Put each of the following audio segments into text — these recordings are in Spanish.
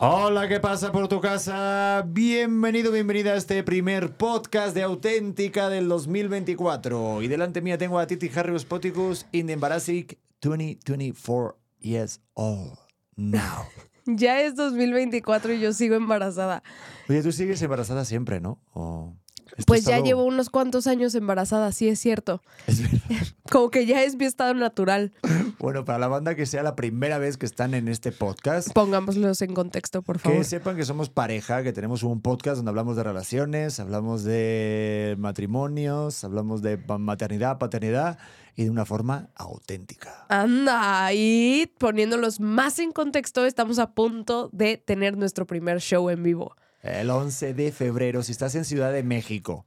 Hola, ¿qué pasa por tu casa? Bienvenido, bienvenida a este primer podcast de Auténtica del 2024. Y delante mía tengo a Titi Harry Spoticus in the Embarrassing 2024 years old now. Ya es 2024 y yo sigo embarazada. Oye, tú sigues embarazada siempre, ¿no? ¿O esto Pues es ya llevo unos cuantos años embarazada, sí es cierto. Es verdad. Como que ya es mi estado natural. Bueno, para la banda que sea la primera vez que están en este podcast, Pongámoslos en contexto, por favor. Que sepan que somos pareja, que tenemos un podcast donde hablamos de relaciones, hablamos de matrimonios, hablamos de maternidad, paternidad y de una forma auténtica. Anda, y poniéndolos más en contexto, estamos a punto de tener nuestro primer show en vivo. El 11 de febrero, si estás en Ciudad de México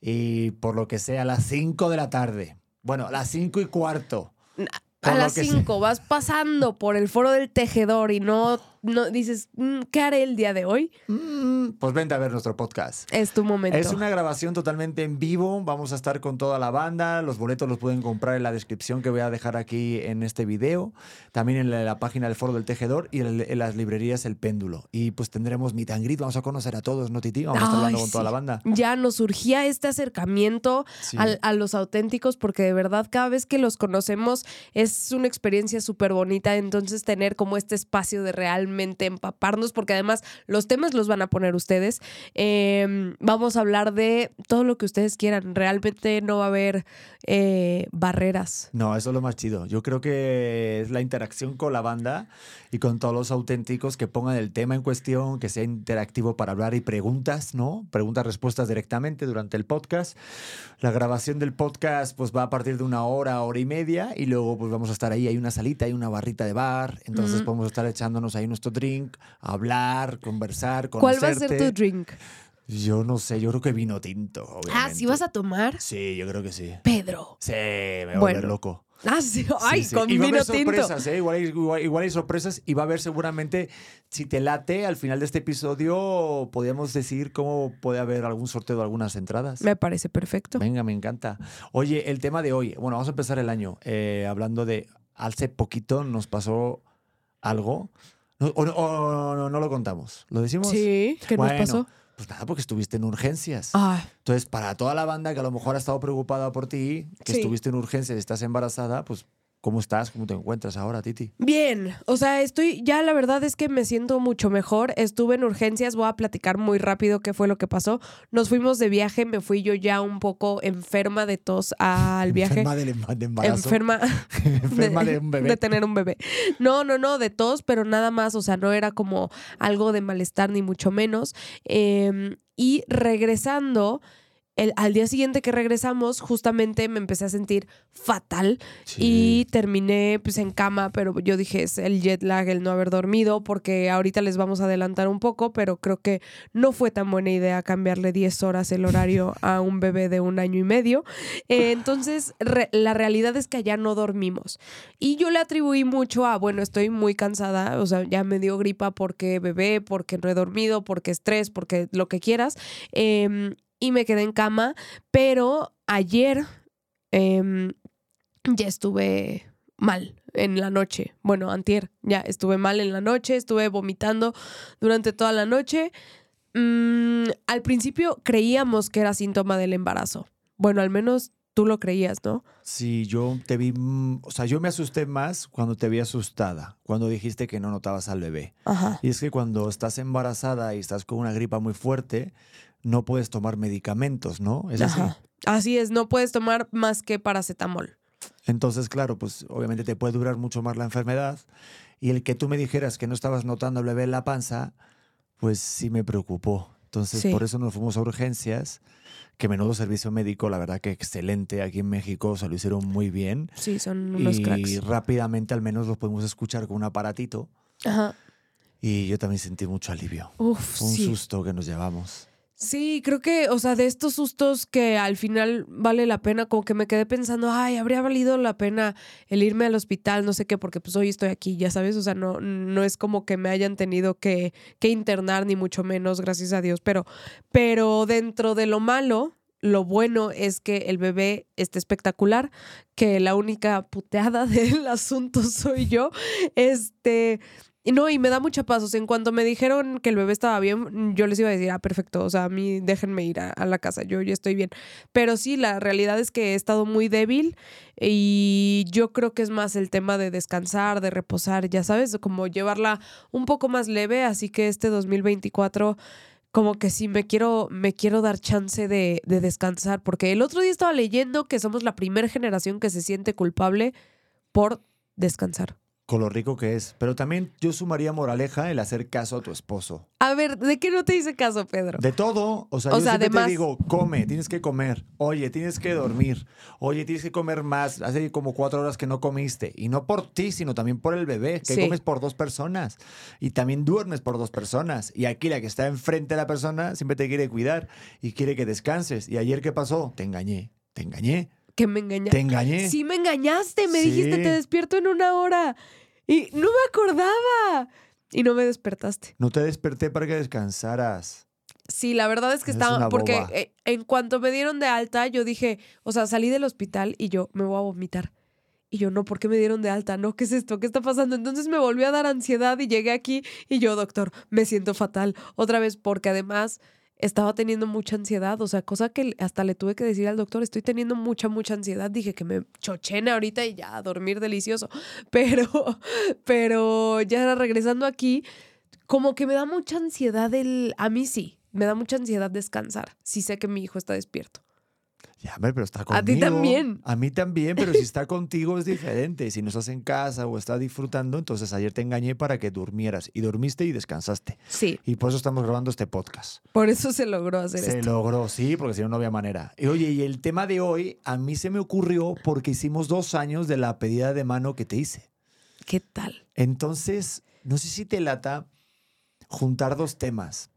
y por lo que sea a las 5 de la tarde, bueno, a las 5 y cuarto. A las que 5 vas pasando por el foro del tejedor y no, no dices, "Mm, ¿qué haré el día de hoy? mm, Pues vente a ver nuestro podcast. Es tu momento. Es una grabación totalmente en vivo. Vamos a estar con toda la banda. Los boletos los pueden comprar en la descripción que voy a dejar aquí en este video. También en la, la página del Foro del Tejedor y en, en las librerías El Péndulo. Y pues tendremos meet and greet. Vamos a conocer a todos, ¿no, Titi? Vamos a estar hablando con toda la banda. Ya nos surgía este acercamiento Sí. al- a los auténticos porque de verdad cada vez que los conocemos es una experiencia súper bonita. Entonces tener como este espacio de realmente empaparnos porque además los temas los van a poner ustedes. Eh, vamos a hablar de todo lo que ustedes quieran. Realmente no va a haber eh, barreras. No, eso es lo más chido. Yo creo que es la interacción con la banda y con todos los auténticos que pongan el tema en cuestión, que sea interactivo para hablar y preguntas, ¿no? Preguntas, respuestas directamente durante el podcast. La grabación del podcast pues va a partir de una hora, hora y media y luego pues vamos a estar ahí, hay una salita, hay una barrita de bar, entonces Ujú. podemos estar echándonos ahí nuestro drink, hablar, conversar, ¿Cuál va a ser tu drink? Yo no sé, yo creo que vino tinto, Ah, obviamente. ¿sí vas a tomar? Sí, yo creo que sí. Pedro. Sí, me voy a Bueno. volver loco. Ah, sí. Ay, Sí, sí. con y va a vino tinto. ¿eh? igual, hay, igual- igual hay sorpresas y va a haber seguramente, si te late, al final de este episodio podríamos decir cómo puede haber algún sorteo de algunas entradas. Me parece perfecto. Venga, me encanta. Oye, el tema de hoy, bueno, vamos a empezar el año eh, hablando de, hace poquito nos pasó algo, No, o, no- o no, no lo contamos, ¿lo decimos? Sí, ¿qué Bueno, nos pasó? Pues nada, porque estuviste en urgencias. Ay, Entonces, para toda la banda que a lo mejor ha estado preocupada por ti, que Sí. estuviste en urgencias y estás embarazada, pues, ¿cómo estás? ¿Cómo te encuentras ahora, Titi? Bien, o sea, estoy, ya la verdad es que me siento mucho mejor. Estuve en urgencias, voy a platicar muy rápido qué fue lo que pasó. Nos fuimos de viaje, me fui yo ya un poco enferma de tos al viaje. Enferma del emba- de embarazo. Enferma, Enferma de, un bebé. de tener un bebé. No, no, no, de tos, pero nada más, o sea, no era como algo de malestar ni mucho menos. Eh, y regresando, el, al día siguiente que regresamos, justamente me empecé a sentir fatal y terminé pues en cama, pero yo dije es el jet lag, el no haber dormido, porque ahorita les vamos a adelantar un poco, pero creo que no fue tan buena idea cambiarle 10 horas el horario a un bebé de un año y medio. Eh, entonces, re- la realidad es que allá no dormimos. Y yo le atribuí mucho a, bueno, estoy muy cansada, o sea, ya me dio gripa porque bebé, porque no he dormido, porque estrés, porque lo que quieras. Em, y me quedé en cama, pero ayer em, ya estuve mal en la noche. Bueno, antier, ya estuve mal en la noche, estuve vomitando durante toda la noche. Mm, al principio creíamos que era síntoma del embarazo. Bueno, al menos tú lo creías, ¿no? Sí, yo te vi, mm, o sea, yo me asusté más cuando te vi asustada, cuando dijiste que no notabas al bebé. Ajá. Y es que cuando estás embarazada y estás con una gripa muy fuerte, no puedes tomar medicamentos, ¿no? Es así. Así es, no puedes tomar más que paracetamol. Entonces, claro, pues obviamente te puede durar mucho más la enfermedad. Y el que tú me dijeras que no estabas notando al bebé en la panza, pues sí me preocupó. Entonces, Sí. por eso nos fuimos a urgencias. Que menudo servicio médico, la verdad que excelente. Aquí en México se lo hicieron muy bien. Sí, son unos y cracks. rápidamente al menos los podemos escuchar con un aparatito. Ajá. Y yo también sentí mucho alivio. Uf, Fue un sí. susto que nos llevamos. Sí, creo que, o sea, de estos sustos que al final vale la pena, como que me quedé pensando, ay, habría valido la pena el irme al hospital, no sé qué, porque pues hoy estoy aquí, ya sabes, o sea, no, no es como que me hayan tenido que, que internar, ni mucho menos, gracias a Dios, pero, pero dentro de lo malo, lo bueno es que el bebé está espectacular, que la única puteada del asunto soy yo. Este, y no, y me da mucha paz. O sea, en cuanto me dijeron que el bebé estaba bien, yo les iba a decir, ah, perfecto. O sea, a mí déjenme ir a, la casa, yo ya estoy bien. Pero sí, la realidad es que he estado muy débil y yo creo que es más el tema de descansar, de reposar, ya sabes, como llevarla un poco más leve. Así que este 2024 como que sí me quiero, me quiero dar chance de, de, descansar, porque el otro día estaba leyendo que somos la primera generación que se siente culpable por descansar con lo rico que es. Pero también yo sumaría moraleja el hacer caso a tu esposo. A ver, ¿de qué no te hice caso, Pedro? De todo. O sea, yo siempre te digo, come, tienes que comer. Oye, tienes que dormir. Oye, tienes que comer más. Hace como cuatro horas que no comiste. Y no por ti, sino también por el bebé, que comes por dos personas. Y también duermes por dos personas. Y aquí la que está enfrente de la persona siempre te quiere cuidar y quiere que descanses. ¿Y ayer qué pasó? Te engañé. Te engañé. Que me engañaste. Te engañé. Sí, me engañaste. Me dijiste, te despierto en una hora. Y no me acordaba. Y no me despertaste. No te desperté para que descansaras. Sí, la verdad es que estaba, porque eh, en cuanto me dieron de alta, yo dije, o sea, salí del hospital y yo me voy a vomitar. Y yo, no, ¿por qué me dieron de alta? No, ¿qué es esto? ¿Qué está pasando? Entonces me volvió a dar ansiedad y llegué aquí y yo, doctor, me siento fatal. Otra vez, porque además estaba teniendo mucha ansiedad, o sea, cosa que hasta le tuve que decir al doctor, estoy teniendo mucha, mucha ansiedad. Dije que me chochene ahorita y ya, a dormir delicioso. Pero, pero ya regresando aquí, como que me da mucha ansiedad el, a mí sí, me da mucha ansiedad descansar, si sé que mi hijo está despierto. Ya, pero está conmigo. A ti también. A mí también, pero si está contigo es diferente. Si no estás en casa o estás disfrutando, entonces ayer te engañé para que durmieras. Y dormiste y descansaste. Sí. Y por eso estamos grabando este podcast. Por eso se logró hacer se esto. Logró, sí, porque si no, no había manera. Y oye, y el tema de hoy a mí se me ocurrió porque hicimos dos años de la pedida de mano que te hice. ¿Qué tal? Entonces, no sé si te lata juntar dos temas.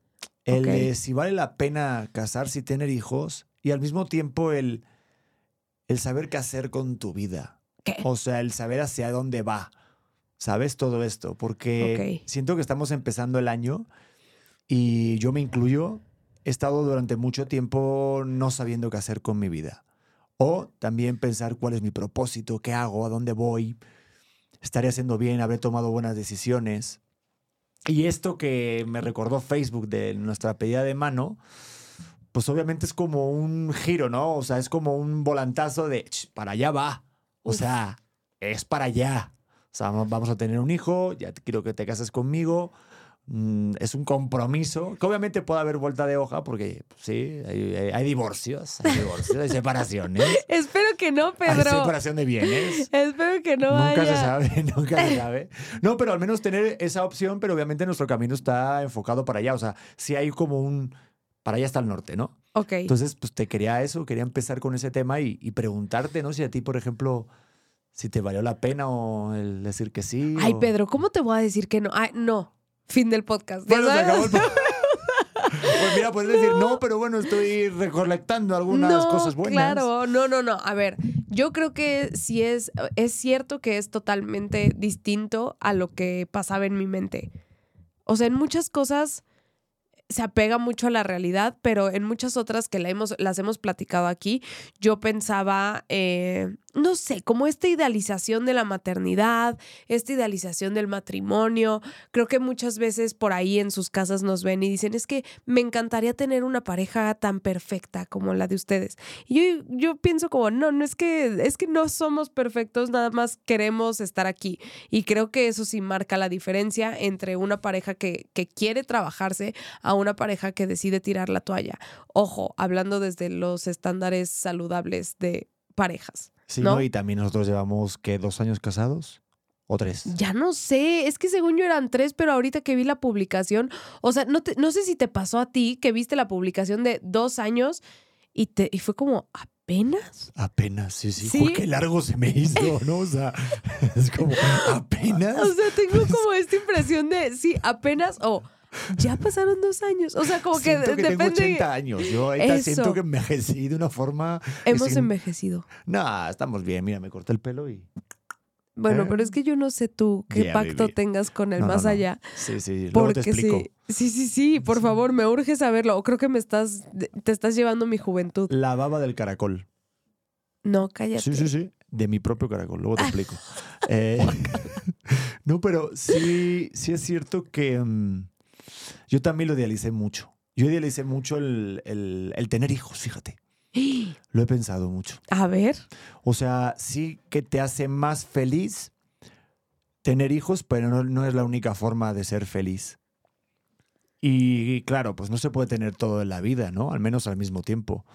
El si vale la pena casarse y tener hijos y al mismo tiempo el, el saber qué hacer con tu vida. ¿Qué? O sea, el saber hacia dónde va. ¿Sabes todo esto? Porque siento que estamos empezando el año y yo me incluyo. He estado durante mucho tiempo no sabiendo qué hacer con mi vida. O también pensar cuál es mi propósito, qué hago, a dónde voy. Estaré haciendo bien, habré tomado buenas decisiones. Y esto que me recordó Facebook de nuestra pedida de mano, pues obviamente es como un giro, ¿no? O sea, es como un volantazo de, para allá va. O sea, es para allá. O sea, vamos a tener un hijo, ya quiero que te cases conmigo. Mm, es un compromiso, que obviamente puede haber vuelta de hoja, porque pues, sí, hay, divorcios, hay divorcios, hay separaciones. Espero que no, Pedro. Hay separación de bienes. Espero que no. Nunca se sabe, nunca se sabe. No, pero al menos tener esa opción, pero obviamente nuestro camino está enfocado para allá. O sea, si hay como un para allá está el norte, ¿no? Ok. Entonces, pues te quería eso, quería empezar con ese tema y, preguntarte, ¿no? Si a ti, por ejemplo, si te valió la pena o el decir que sí. Ay, Pedro, ¿cómo te voy a decir que no? Ay, no. Fin del podcast. Bueno, se acabó el Pues mira, puedes decir, no, pero bueno, estoy recolectando algunas cosas buenas. Claro, no, no, no. A ver, yo creo que sí es, es cierto que es totalmente distinto a lo que pasaba en mi mente. O sea, en muchas cosas se apega mucho a la realidad, pero en muchas otras que la hemos, las hemos platicado aquí, yo pensaba, eh, no sé, como esta idealización de la maternidad, esta idealización del matrimonio. Creo que muchas veces por ahí en sus casas nos ven y dicen, es que me encantaría tener una pareja tan perfecta como la de ustedes. Y yo, yo pienso como, no, no es que, es que no somos perfectos, nada más queremos estar aquí. Y creo que eso sí marca la diferencia entre una pareja que, que quiere trabajarse a una pareja que decide tirar la toalla. Ojo, hablando desde los estándares saludables de parejas. Sí, ¿no? Y también nosotros llevamos, ¿qué? ¿Dos años casados? ¿O tres? Ya no sé, es que según yo eran tres, pero ahorita que vi la publicación, o sea, no, no sé si te pasó a ti que viste la publicación de dos años y, te, y fue como, ¿apenas? Apenas, sí, sí. ¿Sí? qué largo se me hizo, ¿no? O sea, es como, ¿apenas? O sea, tengo como esta impresión de, sí, apenas o ya pasaron dos años. O sea, como que, que depende. Tengo 80 años. Yo ahorita siento que envejecí de una forma. Hemos envejecido. No, estamos bien. Mira, me corté el pelo y. Bueno, ¿Eh? pero es que yo no sé tú qué pacto tengas con el más allá. Sí, sí, luego te explico. Sí, sí, sí, por favor, me urge saberlo. O creo que me estás, te estás llevando mi juventud. La baba del caracol. No, cállate. Sí, sí, sí. De mi propio caracol. Luego te explico. eh, No, pero sí, sí es cierto que mm, yo también lo idealicé mucho. Yo idealicé mucho el, el- el tener hijos, fíjate. Lo he pensado mucho. A ver. O sea, sí que te hace más feliz tener hijos, pero no, no es la única forma de ser feliz. Y claro, pues no se puede tener todo en la vida, ¿no? Al menos al mismo tiempo.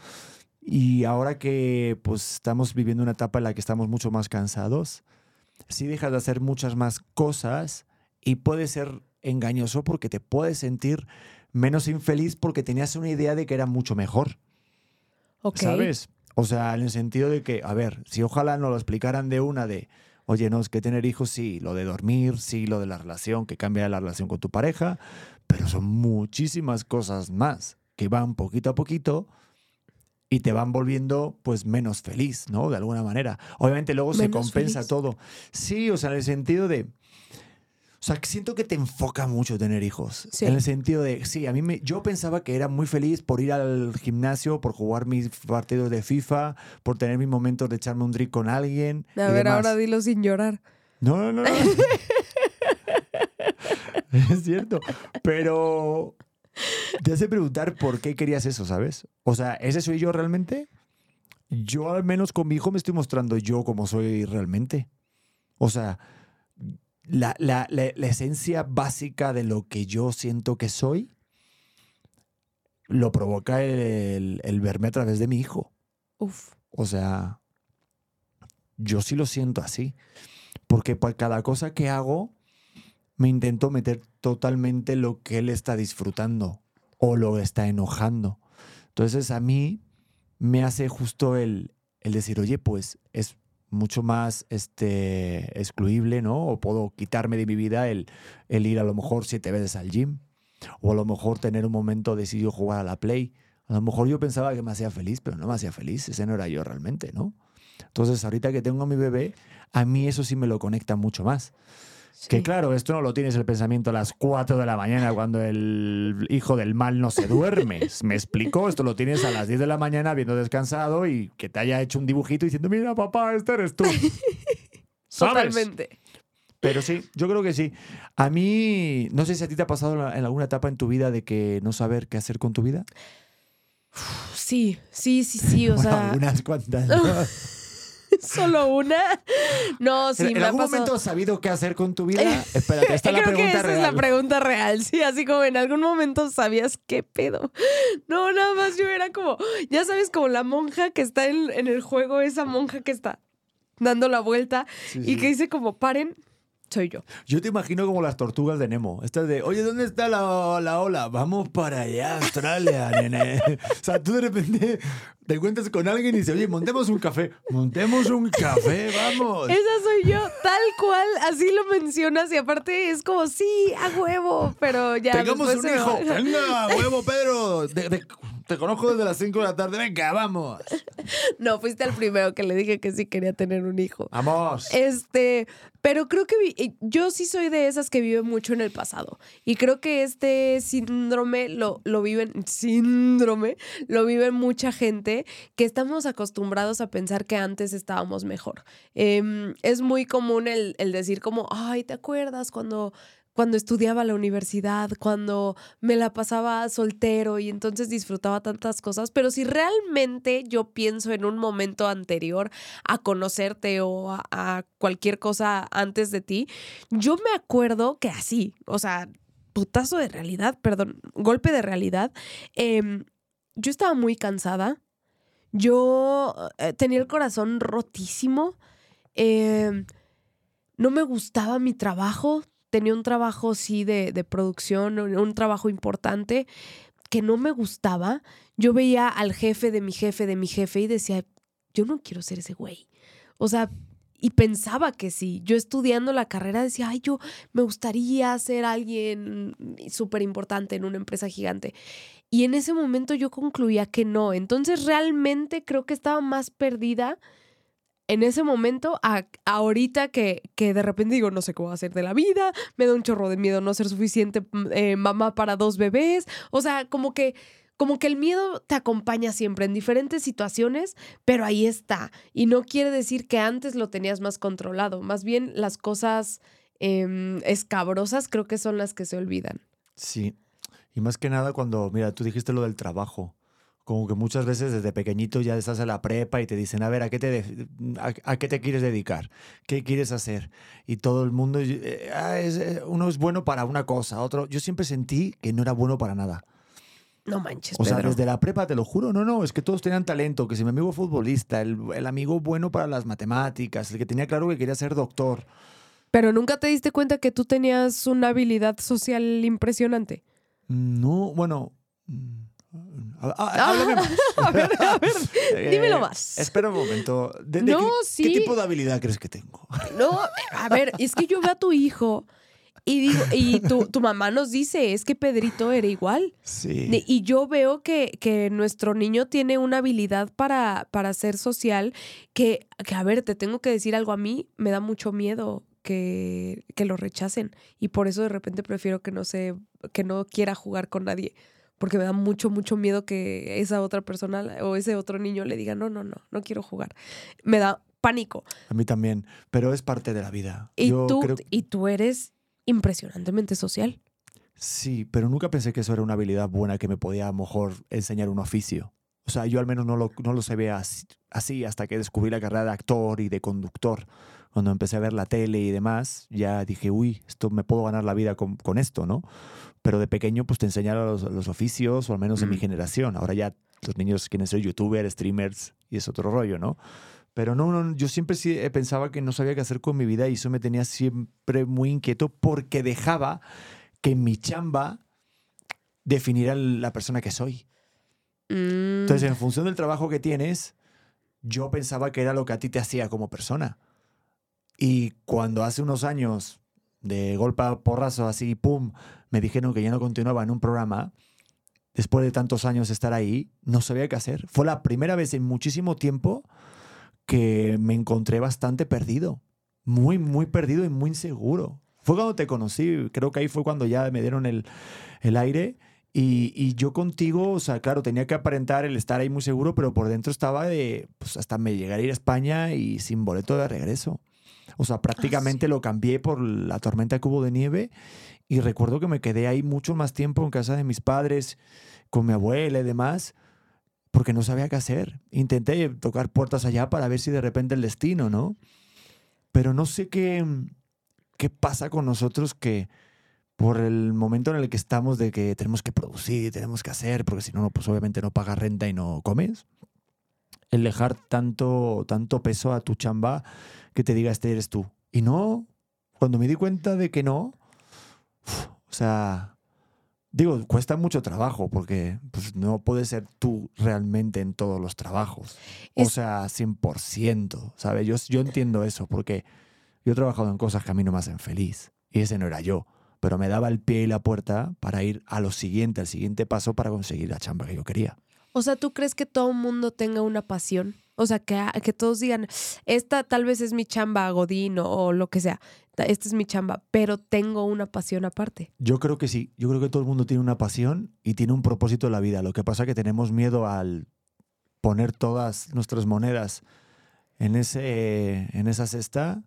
Y ahora que pues estamos viviendo una etapa en la que estamos mucho más cansados, sí dejas de hacer muchas más cosas y puede ser engañoso porque te puedes sentir menos infeliz porque tenías una idea de que era mucho mejor. ¿Sabes? O sea, en el sentido de que, a ver, si ojalá nos lo explicaran de una de, oye, no, es que tener hijos, sí, lo de dormir, sí, lo de la relación, que cambia la relación con tu pareja, pero son muchísimas cosas más que van poquito a poquito y te van volviendo pues menos feliz, ¿no? De alguna manera. Obviamente luego se compensa feliz. todo. Sí, o sea, en el sentido de... O sea, siento que te enfoca mucho tener hijos. Sí. En el sentido de, sí, a mí me, yo pensaba que era muy feliz por ir al gimnasio, por jugar mis partidos de FIFA, por tener mis momentos de echarme un drink con alguien. A ver, demás. ahora dilo sin llorar. No, no, no. no. es cierto. Pero te hace preguntar por qué querías eso, ¿sabes? O sea, ¿ese soy yo realmente? Yo al menos con mi hijo me estoy mostrando yo como soy realmente. O sea, la, la- la- la esencia básica de lo que yo siento que soy lo provoca el, el verme a través de mi hijo. Uf. O sea, yo sí lo siento así. Porque por cada cosa que hago, me intento meter totalmente lo que él está disfrutando o lo está enojando. Entonces a mí me hace justo el, el decir, oye, pues es mucho más este, excluible, ¿no? O puedo quitarme de mi vida el, el ir a lo mejor siete veces al gym. O a lo mejor tener un momento de si yo jugar a la play. A lo mejor yo pensaba que me hacía feliz, pero no me hacía feliz. Ese no era yo realmente, ¿no? Entonces, ahorita que tengo a mi bebé, a mí eso sí me lo conecta mucho más. Que Sí. claro, esto no lo tienes el pensamiento a las 4 de la mañana cuando el hijo del mal no se duerme. ¿Me explico? Esto lo tienes a las 10 de la mañana viendo descansado y que te haya hecho un dibujito diciendo, mira papá, este eres tú. ¿Sabes? Totalmente. Pero sí, yo creo que sí. A mí, no sé si a ti te ha pasado en alguna etapa en tu vida de que no saber qué hacer con tu vida. Sí, sí, sí, sí. O Bueno, sea, algunas cuantas. ¿no? solo una. No, sí, ¿En, en me ha algún pasado. momento has sabido qué hacer con tu vida? Espérate, esta es la Creo que pregunta esa real. es la pregunta real. Sí, así como en algún momento sabías qué pedo. No, nada más yo era como, ya sabes, como la monja que está en, en el juego, esa monja que está dando la vuelta Sí, y sí. que dice como, paren, soy yo. Yo te imagino como las tortugas de Nemo. Estas de, oye, ¿dónde está la, la ola? Vamos para allá, Australia, nene. O sea, tú de repente te encuentras con alguien y dices, oye, montemos un café. Montemos un café, vamos. Esa soy yo, tal cual, así lo mencionas y aparte es como, sí, a huevo, pero ya. Tengamos un hijo. va. Venga, huevo, Pedro. Te conozco desde las 5 de la tarde. Venga, vamos. No, fuiste el primero que le dije que sí quería tener un hijo. Vamos. Este, pero creo que vi- eh, yo sí soy de esas que viven mucho en el pasado. Y creo que este síndrome lo, lo viven, síndrome, lo vive mucha gente que estamos acostumbrados a pensar que antes estábamos mejor. Em, es muy común el, el decir como, ay, ¿te acuerdas cuando... Cuando estudiaba la universidad, cuando me la pasaba soltero y entonces disfrutaba tantas cosas, pero si realmente yo pienso en un momento anterior a conocerte o a, cualquier cosa antes de ti, yo me acuerdo que así, o sea, putazo de realidad, perdón, golpe de realidad, em, yo estaba muy cansada, yo eh, tenía el corazón rotísimo, em, no me gustaba mi trabajo, tenía un trabajo sí de, de producción, un, trabajo importante que no me gustaba. Yo veía al jefe de mi jefe de mi jefe y decía, yo no quiero ser ese güey. O sea, y pensaba que sí. Yo estudiando la carrera decía, ay, yo me gustaría ser alguien súper importante en una empresa gigante. Y en ese momento yo concluía que no. Entonces realmente creo que estaba más perdida en ese momento a, ahorita que, que de repente digo, no sé qué voy a hacer de la vida, me da un chorro de miedo no ser suficiente eh, mamá para dos bebés. O sea, como que como que el miedo te acompaña siempre en diferentes situaciones, pero ahí está. Y no quiere decir que antes lo tenías más controlado. Más bien las cosas em, escabrosas, creo que son las que se olvidan. Sí. Y más que nada cuando, mira, tú dijiste lo del trabajo. Como que muchas veces desde pequeñito ya estás en la prepa y te dicen, a ver, ¿a qué te, a, a qué te quieres dedicar? ¿Qué quieres hacer? Y todo el mundo, eh, ah, es, eh, uno es bueno para una cosa, otro. Yo siempre sentí que no era bueno para nada. No manches, O sea, Pedro. desde la prepa, te lo juro, no, no, es que todos tenían talento, que si mi amigo futbolista, el, el amigo bueno para las matemáticas, el que tenía claro que quería ser doctor. Pero nunca te diste cuenta que tú tenías una habilidad social impresionante. No, bueno. Mm, ah, ah, háblame más. a ver, a ver, Eh, dímelo más. Espera un momento. ¿De, de No, qué, sí. qué tipo de habilidad crees que tengo? No, a ver, es que yo veo a tu hijo y digo, y tu, tu mamá nos dice, es que Pedrito era igual. Sí. Y yo veo que, que nuestro niño tiene una habilidad para, para ser social que, que, a ver, te tengo que decir algo a mí, me da mucho miedo que, que lo rechacen. Y por eso de repente prefiero que no se, que no quiera jugar con nadie. Porque me da mucho, mucho miedo que esa otra persona o ese otro niño le diga, no, no, no, no quiero jugar. Me da pánico. A mí también. Pero es parte de la vida. Y, Yo tú, creo y tú eres impresionantemente social. Sí, pero nunca pensé que eso era una habilidad buena que me podía a lo mejor enseñar un oficio. O sea, yo al menos no lo, no lo sabía así, así hasta que descubrí la carrera de actor y de conductor. Cuando empecé a ver la tele y demás, ya dije, uy, esto me puedo ganar la vida con, con esto, ¿no? Pero de pequeño, pues te enseñaron los, los oficios, o al menos en mi Mm. generación. Ahora ya los niños quieren ser youtubers, streamers, y es otro rollo, ¿no? Pero no, no, yo siempre sí eh, pensaba que no sabía qué hacer con mi vida y eso me tenía siempre muy inquieto porque dejaba que mi chamba definiera la persona que soy. Mm, Entonces, en función del trabajo que tienes, yo pensaba que era lo que a ti te hacía como persona. Y cuando hace unos años, de golpe a porrazo, así, pum, me dijeron que ya no continuaba en un programa, después de tantos años de estar ahí, no sabía qué hacer. Fue la primera vez en muchísimo tiempo que me encontré bastante perdido. Muy, muy perdido y muy inseguro. Fue cuando te conocí, creo que ahí fue cuando ya me dieron el, el aire. Y, y yo contigo, o sea, claro, tenía que aparentar el estar ahí muy seguro, pero por dentro estaba de, pues hasta me llegar a ir a España y sin boleto de regreso. O sea, prácticamente lo cambié por la tormenta que hubo de nieve y recuerdo que me quedé ahí mucho más tiempo en casa de mis padres, con mi abuela y demás, porque no sabía qué hacer. Intenté tocar puertas allá para ver si de repente el destino, ¿no? Pero no sé qué, qué pasa con nosotros que por el momento en el que estamos de que tenemos que producir, tenemos que hacer, porque si no, no, pues obviamente no pagas renta y no comes. El dejar tanto, tanto peso a tu chamba que te diga este eres tú. Y no, cuando me di cuenta de que no, uf, o sea, digo, cuesta mucho trabajo porque pues, no puedes ser tú realmente en todos los trabajos. O Es- sea, 100%, ¿sabes? Yo, yo entiendo eso porque yo he trabajado en cosas que a mí no me hacen feliz y ese no era yo. Pero me daba el pie y la puerta para ir a lo siguiente, al siguiente paso para conseguir la chamba que yo quería. O sea, ¿tú crees que todo el mundo tenga una pasión? O sea, que, que todos digan, esta tal vez es mi chamba, Godín o, lo que sea, ta- esta es mi chamba, pero tengo una pasión aparte. Yo creo que sí. Yo creo que todo el mundo tiene una pasión y tiene un propósito en la vida. Lo que pasa es que tenemos miedo al poner todas nuestras monedas en, ese, en esa cesta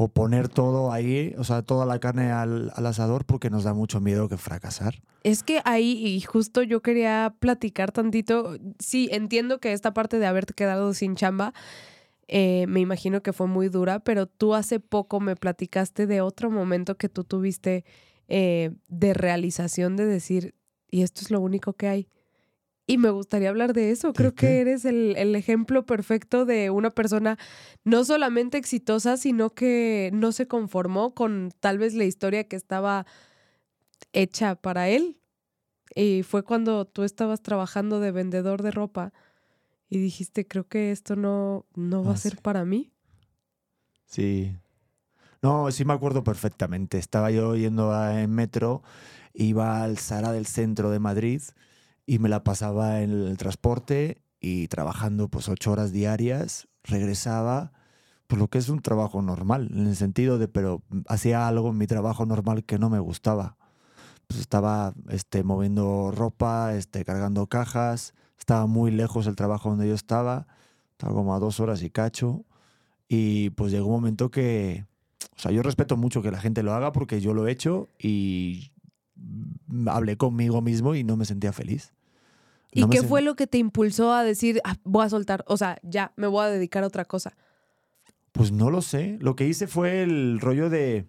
o poner todo ahí, o sea, toda la carne al, asador porque nos da mucho miedo que fracasar. Es que ahí, y justo yo quería platicar tantito, sí, entiendo que esta parte de haberte quedado sin chamba, eh, me imagino que fue muy dura, pero tú hace poco me platicaste de otro momento que tú tuviste eh, de realización de decir, y esto es lo único que hay. Y me gustaría hablar de eso. Creo que eres el, el ejemplo perfecto de una persona no solamente exitosa, sino que no se conformó con tal vez la historia que estaba hecha para él. Y fue cuando tú estabas trabajando de vendedor de ropa y dijiste, creo que esto no, no va Ah, a ser sí. para mí. Sí. No, sí me acuerdo perfectamente. Estaba yo yendo a- en metro, iba al Sara del centro de Madrid y me la pasaba en el transporte y trabajando pues ocho horas diarias, regresaba, por lo que es un trabajo normal, en el sentido de, pero hacía algo en mi trabajo normal que no me gustaba. Pues estaba este, moviendo ropa, este, cargando cajas, estaba muy lejos el trabajo donde yo estaba, estaba como a dos horas y cacho. Y pues llegó un momento que, O sea, yo respeto mucho que la gente lo haga porque yo lo he hecho y hablé conmigo mismo y no me sentía feliz. ¿Y No qué fue lo que te impulsó a decir, "Ah, voy a soltar, o sea, ya, me voy a dedicar a otra cosa? Pues no lo sé. Lo que hice fue el rollo de...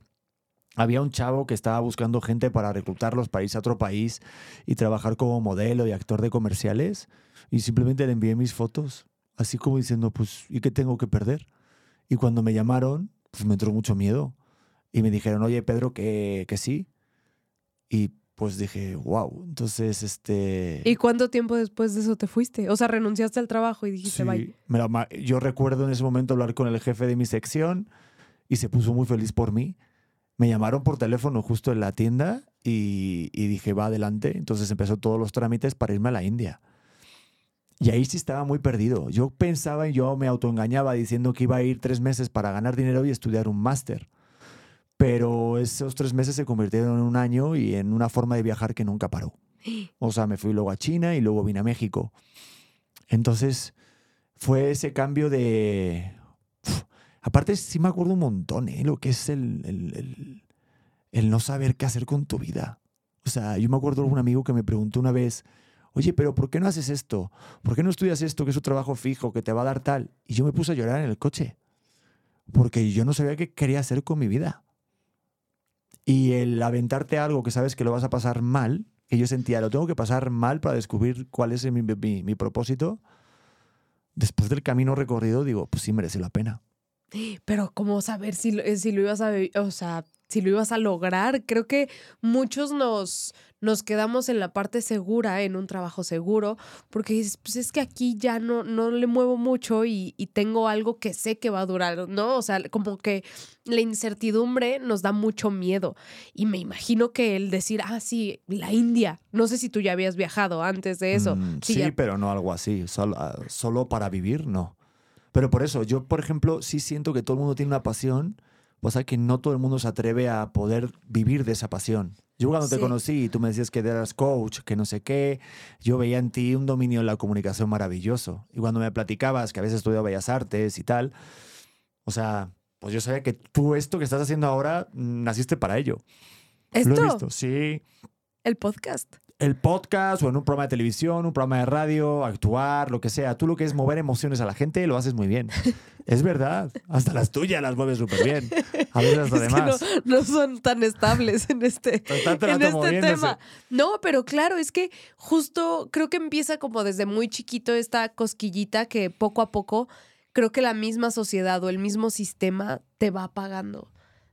Había un chavo que estaba buscando gente para reclutarlos para irse a otro país y trabajar como modelo y actor de comerciales. Y simplemente le envié mis fotos, así como diciendo, pues, ¿y qué tengo que perder? Y cuando me llamaron, pues me entró mucho miedo. Y me dijeron, oye, Pedro, que, que sí. Y pues dije, wow. Entonces, este... ¿Y cuánto tiempo después de eso te fuiste? O sea, renunciaste al trabajo y dijiste, Sí, bye. ma- yo recuerdo en ese momento hablar con el jefe de mi sección y se puso muy feliz por mí. Me llamaron por teléfono justo en la tienda y, y dije, va adelante. Entonces empezó todos los trámites para irme a la India. Y ahí sí estaba muy perdido. Yo pensaba y yo me autoengañaba diciendo que iba a ir tres meses para ganar dinero y estudiar un máster. Pero esos tres meses se convirtieron en un año y en una forma de viajar que nunca paró. O sea, me fui luego a China y luego vine a México. Entonces, fue ese cambio de... Uf, aparte, sí me acuerdo un montón, ¿eh? Lo que es el, el, el- el no saber qué hacer con tu vida. O sea, yo me acuerdo de un amigo que me preguntó una vez, oye, pero ¿por qué no haces esto? ¿Por qué no estudias esto, que es un trabajo fijo, que te va a dar tal? Y yo me puse a llorar en el coche, porque yo no sabía qué quería hacer con mi vida. Y el aventarte algo que sabes que lo vas a pasar mal, que yo sentía, lo tengo que pasar mal para descubrir cuál es mi, mi- propósito, después del camino recorrido digo, pues sí merece la pena. Pero cómo saber si, eh, si lo ibas a, vi- o sea, si lo ibas a lograr. Creo que muchos nos, nos quedamos en la parte segura, en un trabajo seguro, porque dices, pues es que aquí ya no, no le muevo mucho y, y tengo algo que sé que va a durar, ¿no? O sea, como que la incertidumbre nos da mucho miedo. Y me imagino que el decir, ah, sí, la India, no sé si tú ya habías viajado antes de eso. Mm, Sí, sí, ya- pero no algo así, solo, ah, solo para vivir, no. Pero por eso, yo, por ejemplo, sí siento que todo el mundo tiene una pasión, pasa que no todo el mundo se atreve a poder vivir de esa pasión. Yo cuando te Sí. conocí y tú me decías que eras coach, que no sé qué, yo veía en ti un dominio en la comunicación maravilloso. Y cuando me platicabas que veces estudiado Bellas Artes y tal, o sea, pues yo sabía que tú esto que estás haciendo ahora, mm, naciste para ello. Lo he Esto, visto, sí. el podcast. El podcast o en un programa de televisión, un programa de radio, actuar, lo que sea. Tú lo que es mover emociones a la gente lo haces muy bien. Es verdad. Hasta las tuyas las mueves súper bien. A veces hasta no, no son tan estables en este, en este tema. No, pero claro, es que justo creo que empieza como desde muy chiquito esta cosquillita que poco a poco creo que la misma sociedad o el mismo sistema te va apagando.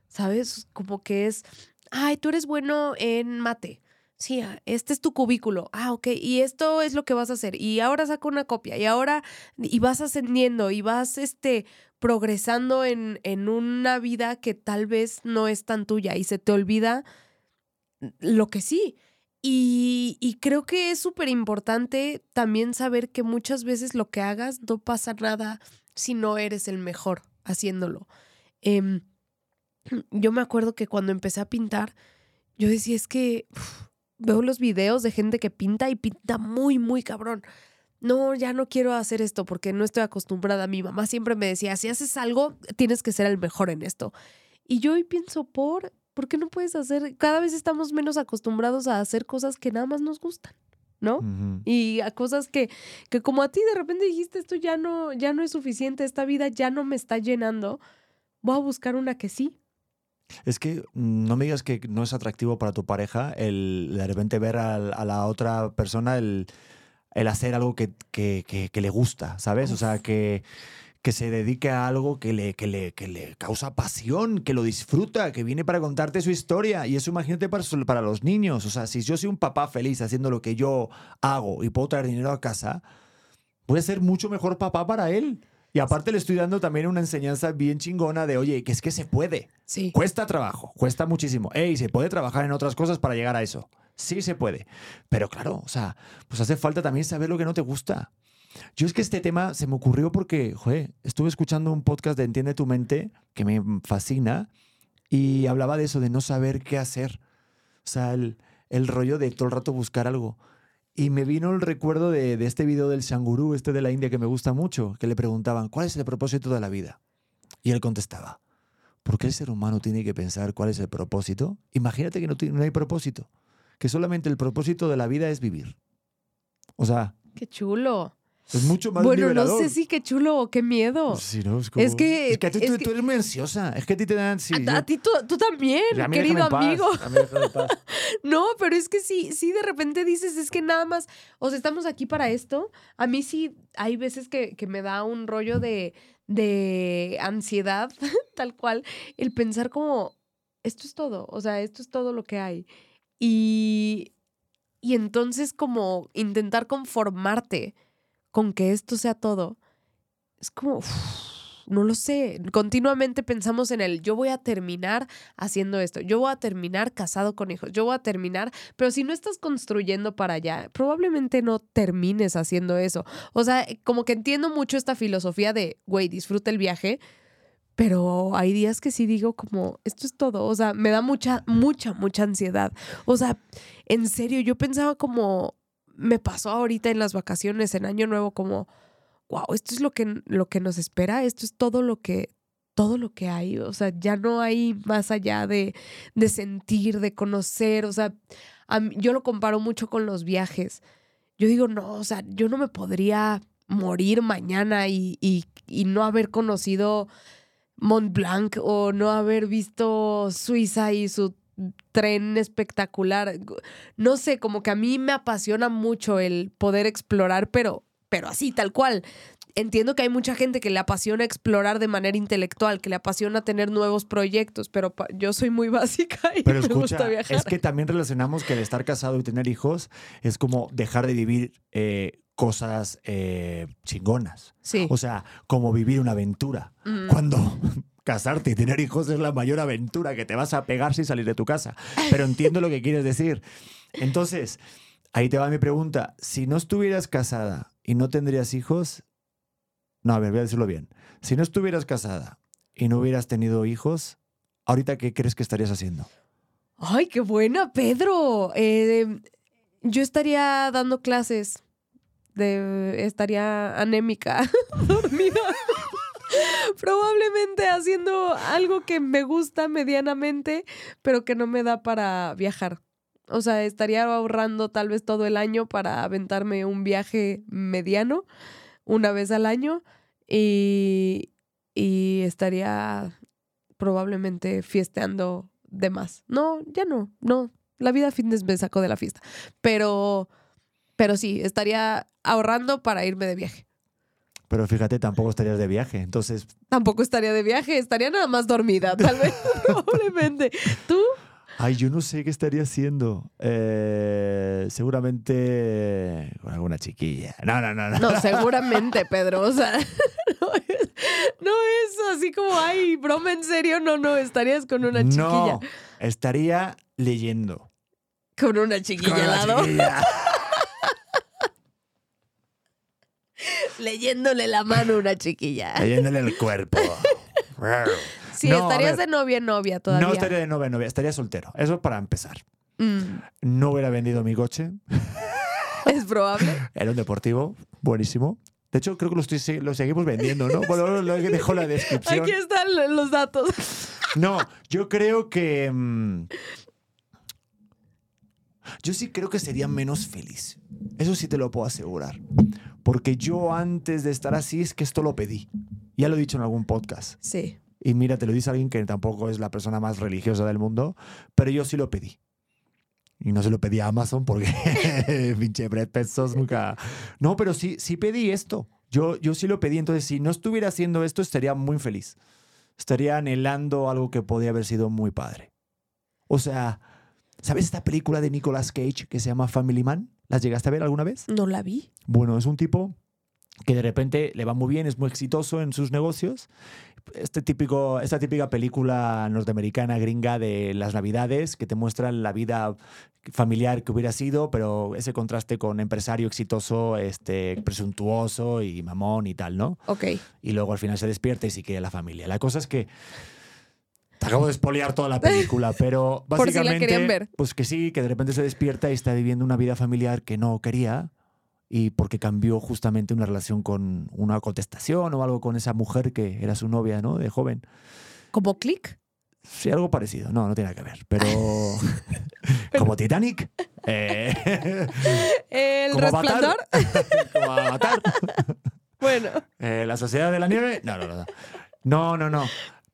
¿Sabes? Como que es, ay, tú eres bueno en mate. Sí, ah, este es tu cubículo. Ah, ok. Y esto es lo que vas a hacer. Y ahora saca una copia. Y ahora, y vas ascendiendo y vas, este, progresando en, en una vida que tal vez no es tan tuya y se te olvida lo que sí. Y, y creo que es súper importante también saber que muchas veces lo que hagas no pasa nada si no eres el mejor haciéndolo. Em, yo me acuerdo que cuando empecé a pintar, yo decía, es que veo los videos de gente que pinta y pinta muy, muy cabrón. No, ya no quiero hacer esto porque no estoy acostumbrada. Mi mamá siempre me decía, si haces algo, tienes que ser el mejor en esto. Y yo hoy pienso, por, ¿por qué no puedes hacer? Cada vez estamos menos acostumbrados a hacer cosas que nada más nos gustan, ¿no? Y a cosas que, que como a ti de repente dijiste, esto ya no, ya no es suficiente, esta vida ya no me está llenando, voy a buscar una que sí. Es que mm, no me digas que no es atractivo para tu pareja el de repente ver a, la otra persona el, el hacer algo que, que- que- que le gusta, ¿sabes? O sea, que, que se dedique a algo que le, que, le, que le causa pasión, que lo disfruta, que viene para contarte su historia. Y eso imagínate para, para los niños. O sea, si yo soy un papá feliz haciendo lo que yo hago y puedo traer dinero a casa, voy a ser mucho mejor papá para él. Y aparte le estoy dando también una enseñanza bien chingona de, oye, que es que se puede. Sí. Cuesta trabajo, cuesta muchísimo. Ey, se puede trabajar en otras cosas para llegar a eso. Sí se puede. Pero claro, o sea, pues hace falta también saber lo que no te gusta. Yo es que este tema se me ocurrió porque, joder, estuve escuchando un podcast de Entiende tu mente, que me fascina, y hablaba de eso, de no saber qué hacer. O sea, el, el rollo de todo el rato buscar algo. Y me vino el recuerdo de, de este video del Shanguru, este de la India que me gusta mucho, que le preguntaban, ¿cuál es el propósito de la vida? Y él contestaba, ¿por qué el ser humano tiene que pensar cuál es el propósito? Imagínate que no, no hay propósito, que solamente el propósito de la vida es vivir. O sea, Qué chulo. Es mucho más Bueno, liberador. no sé si qué chulo o qué miedo. Sí, ¿no? Es, Es que- es que, a ti- es tú, que- tú eres muy ansiosa. Es que a ti te dan... sí, a, a ti tú, tú también, querido paz, amigo. a mí paz. No, pero es que sí, sí, de repente dices, es que nada más, o sea, estamos aquí para esto. A mí sí, hay veces que, que me da un rollo de, de ansiedad, tal cual, el pensar como, esto es todo, o sea, esto es todo lo que hay. Y, y entonces como intentar conformarte con que esto sea todo, es como, no lo sé, continuamente pensamos en el, yo voy a terminar haciendo esto, yo voy a terminar casado con hijos, yo voy a terminar, pero si no estás construyendo para allá, probablemente no termines haciendo eso. O sea, como que entiendo mucho esta filosofía de, güey, disfruta el viaje, pero hay días que sí digo como, esto es todo, o sea, me da mucha, mucha, mucha ansiedad. O sea, en serio, yo pensaba como, me pasó ahorita en las vacaciones, en Año Nuevo, como, wow, esto es lo que, lo que nos espera, esto es todo lo que, todo lo que hay, o sea, ya no hay más allá de, de sentir, de conocer, o sea, yo lo comparo mucho con los viajes. Yo digo, no, o sea, yo no me podría morir mañana y, y, y no haber conocido Mont Blanc o no haber visto Suiza y su tren espectacular. No sé, como que a mí me apasiona mucho el poder explorar, pero, pero así, tal cual. Entiendo que hay mucha gente que le apasiona explorar de manera intelectual, que le apasiona tener nuevos proyectos, pero yo soy muy básica y Pero me gusta viajar. es que también relacionamos que el estar casado y tener hijos es como dejar de vivir eh, cosas eh, chingonas. Sí. O sea, como vivir una aventura. Mm. Cuando casarte y tener hijos es la mayor aventura que te vas a pegar sin salir de tu casa. Pero entiendo lo que quieres decir. Entonces, ahí te va mi pregunta. Si no estuvieras casada y no tendrías hijos, no, a ver, voy a decirlo bien. Si no estuvieras casada y no hubieras tenido hijos, ahorita qué crees que estarías haciendo? Ay, qué buena, Pedro. Eh, yo estaría dando clases. Estaría anémica, dormida. Probablemente haciendo algo que me gusta medianamente, pero que no me da para viajar. O sea, estaría ahorrando tal vez todo el año para aventarme un viaje mediano una vez al año y, y estaría probablemente fiesteando de más. No, ya no, no. La vida fitness me sacó de la fiesta. Pero, pero sí, estaría ahorrando para irme de viaje. Pero fíjate, tampoco estarías de viaje. Entonces, Tampoco estaría de viaje, estaría nada más dormida, tal vez, probablemente. ¿Tú? ay, yo no sé qué estaría haciendo. Eh, seguramente con alguna chiquilla. No, no, no, no. No, seguramente, Pedro. O sea, no es, no es así como, ay, broma en serio. No, no, estarías con una chiquilla. No, estaría leyendo. Con una chiquilla Con al lado. chiquilla. Leyéndole la mano a una chiquilla. Leyéndole el cuerpo. Sí, No, estarías ver, de novia novia todavía. No estaría de novia, novia, estaría soltero. Eso para empezar. Mm, No hubiera vendido mi coche. es probable. Era un deportivo, buenísimo. De hecho, creo que lo, estoy, lo seguimos vendiendo, ¿no? Bueno, lo que dejó la descripción. Aquí están lo- los datos. No, yo creo que. mm, yo sí creo que sería menos feliz. Eso sí te lo puedo asegurar. Porque yo antes de estar así es que esto lo pedí. Ya lo he dicho en algún podcast. Sí. Y mira, te lo dice alguien que tampoco es la persona más religiosa del mundo, pero yo sí lo pedí. Y no se lo pedí a Amazon porque pinche Brett Bezos nunca... No, pero sí, sí pedí esto. Yo, yo sí lo pedí. Entonces, si no estuviera haciendo esto, estaría muy feliz. Estaría anhelando algo que podía haber sido muy padre. O sea, ¿sabes esta película de Nicolas Cage que se llama Family Man? ¿Las llegaste a ver alguna vez? No la vi. Bueno, es un tipo que de repente le va muy bien, es muy exitoso en sus negocios. Este típico, esta típica película norteamericana gringa de las navidades que te muestran la vida familiar que hubiera sido, pero ese contraste con empresario exitoso, este, presuntuoso y mamón y tal, ¿no? Ok. Y luego al final se despierta y sí quiere la familia. La cosa es que te acabo de espolear toda la película, pero Por si la básicamente, querían ver. pues que sí, que de repente se despierta y está viviendo una vida familiar que no quería y porque cambió justamente una relación con una contestación o algo con esa mujer que era su novia, ¿no? De joven. ¿Como click? Sí, algo parecido. No, no tiene nada que ver. Pero. como Titanic. eh, ¿El como Avatar. resplandor? como Avatar. Bueno. Eh, ¿La Sociedad de la Nieve? No, no, no, no. No, no, no.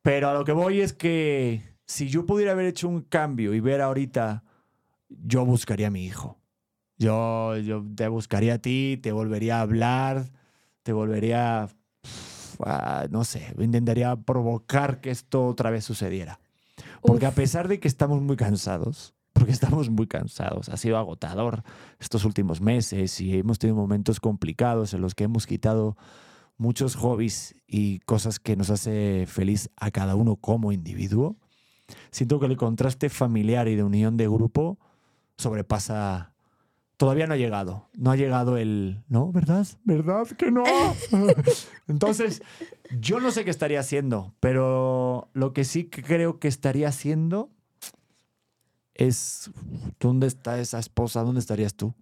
Pero a lo que voy es que si yo pudiera haber hecho un cambio y ver ahorita, yo buscaría a mi hijo. Yo, yo te buscaría a ti, te volvería a hablar, te volvería, pf, a- no sé, intentaría provocar que esto otra vez sucediera. Porque a pesar de que estamos muy cansados, porque estamos muy cansados, ha sido agotador estos últimos meses y hemos tenido momentos complicados en los que hemos quitado muchos hobbies y cosas que nos hace feliz a cada uno como individuo. Siento que el contraste familiar y de unión de grupo sobrepasa. Todavía no ha llegado. No ha llegado el. ¿No? ¿Verdad? ¿Verdad que no? Entonces, yo no sé qué estaría haciendo, pero lo que sí creo que estaría haciendo es. ¿Dónde está esa esposa? ¿Dónde estarías tú?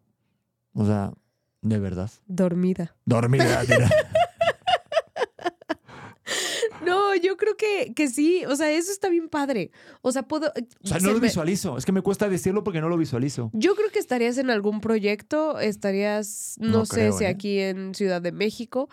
O sea, de verdad. Dormida. Dormida, mira. No, yo creo que, que sí. O sea, eso está bien padre. O sea, puedo. O sea, se no lo me- visualizo. Es que me cuesta decirlo porque no lo visualizo. Yo creo que estarías en algún proyecto, estarías, no, No sé creo, si ¿eh? aquí en Ciudad de México.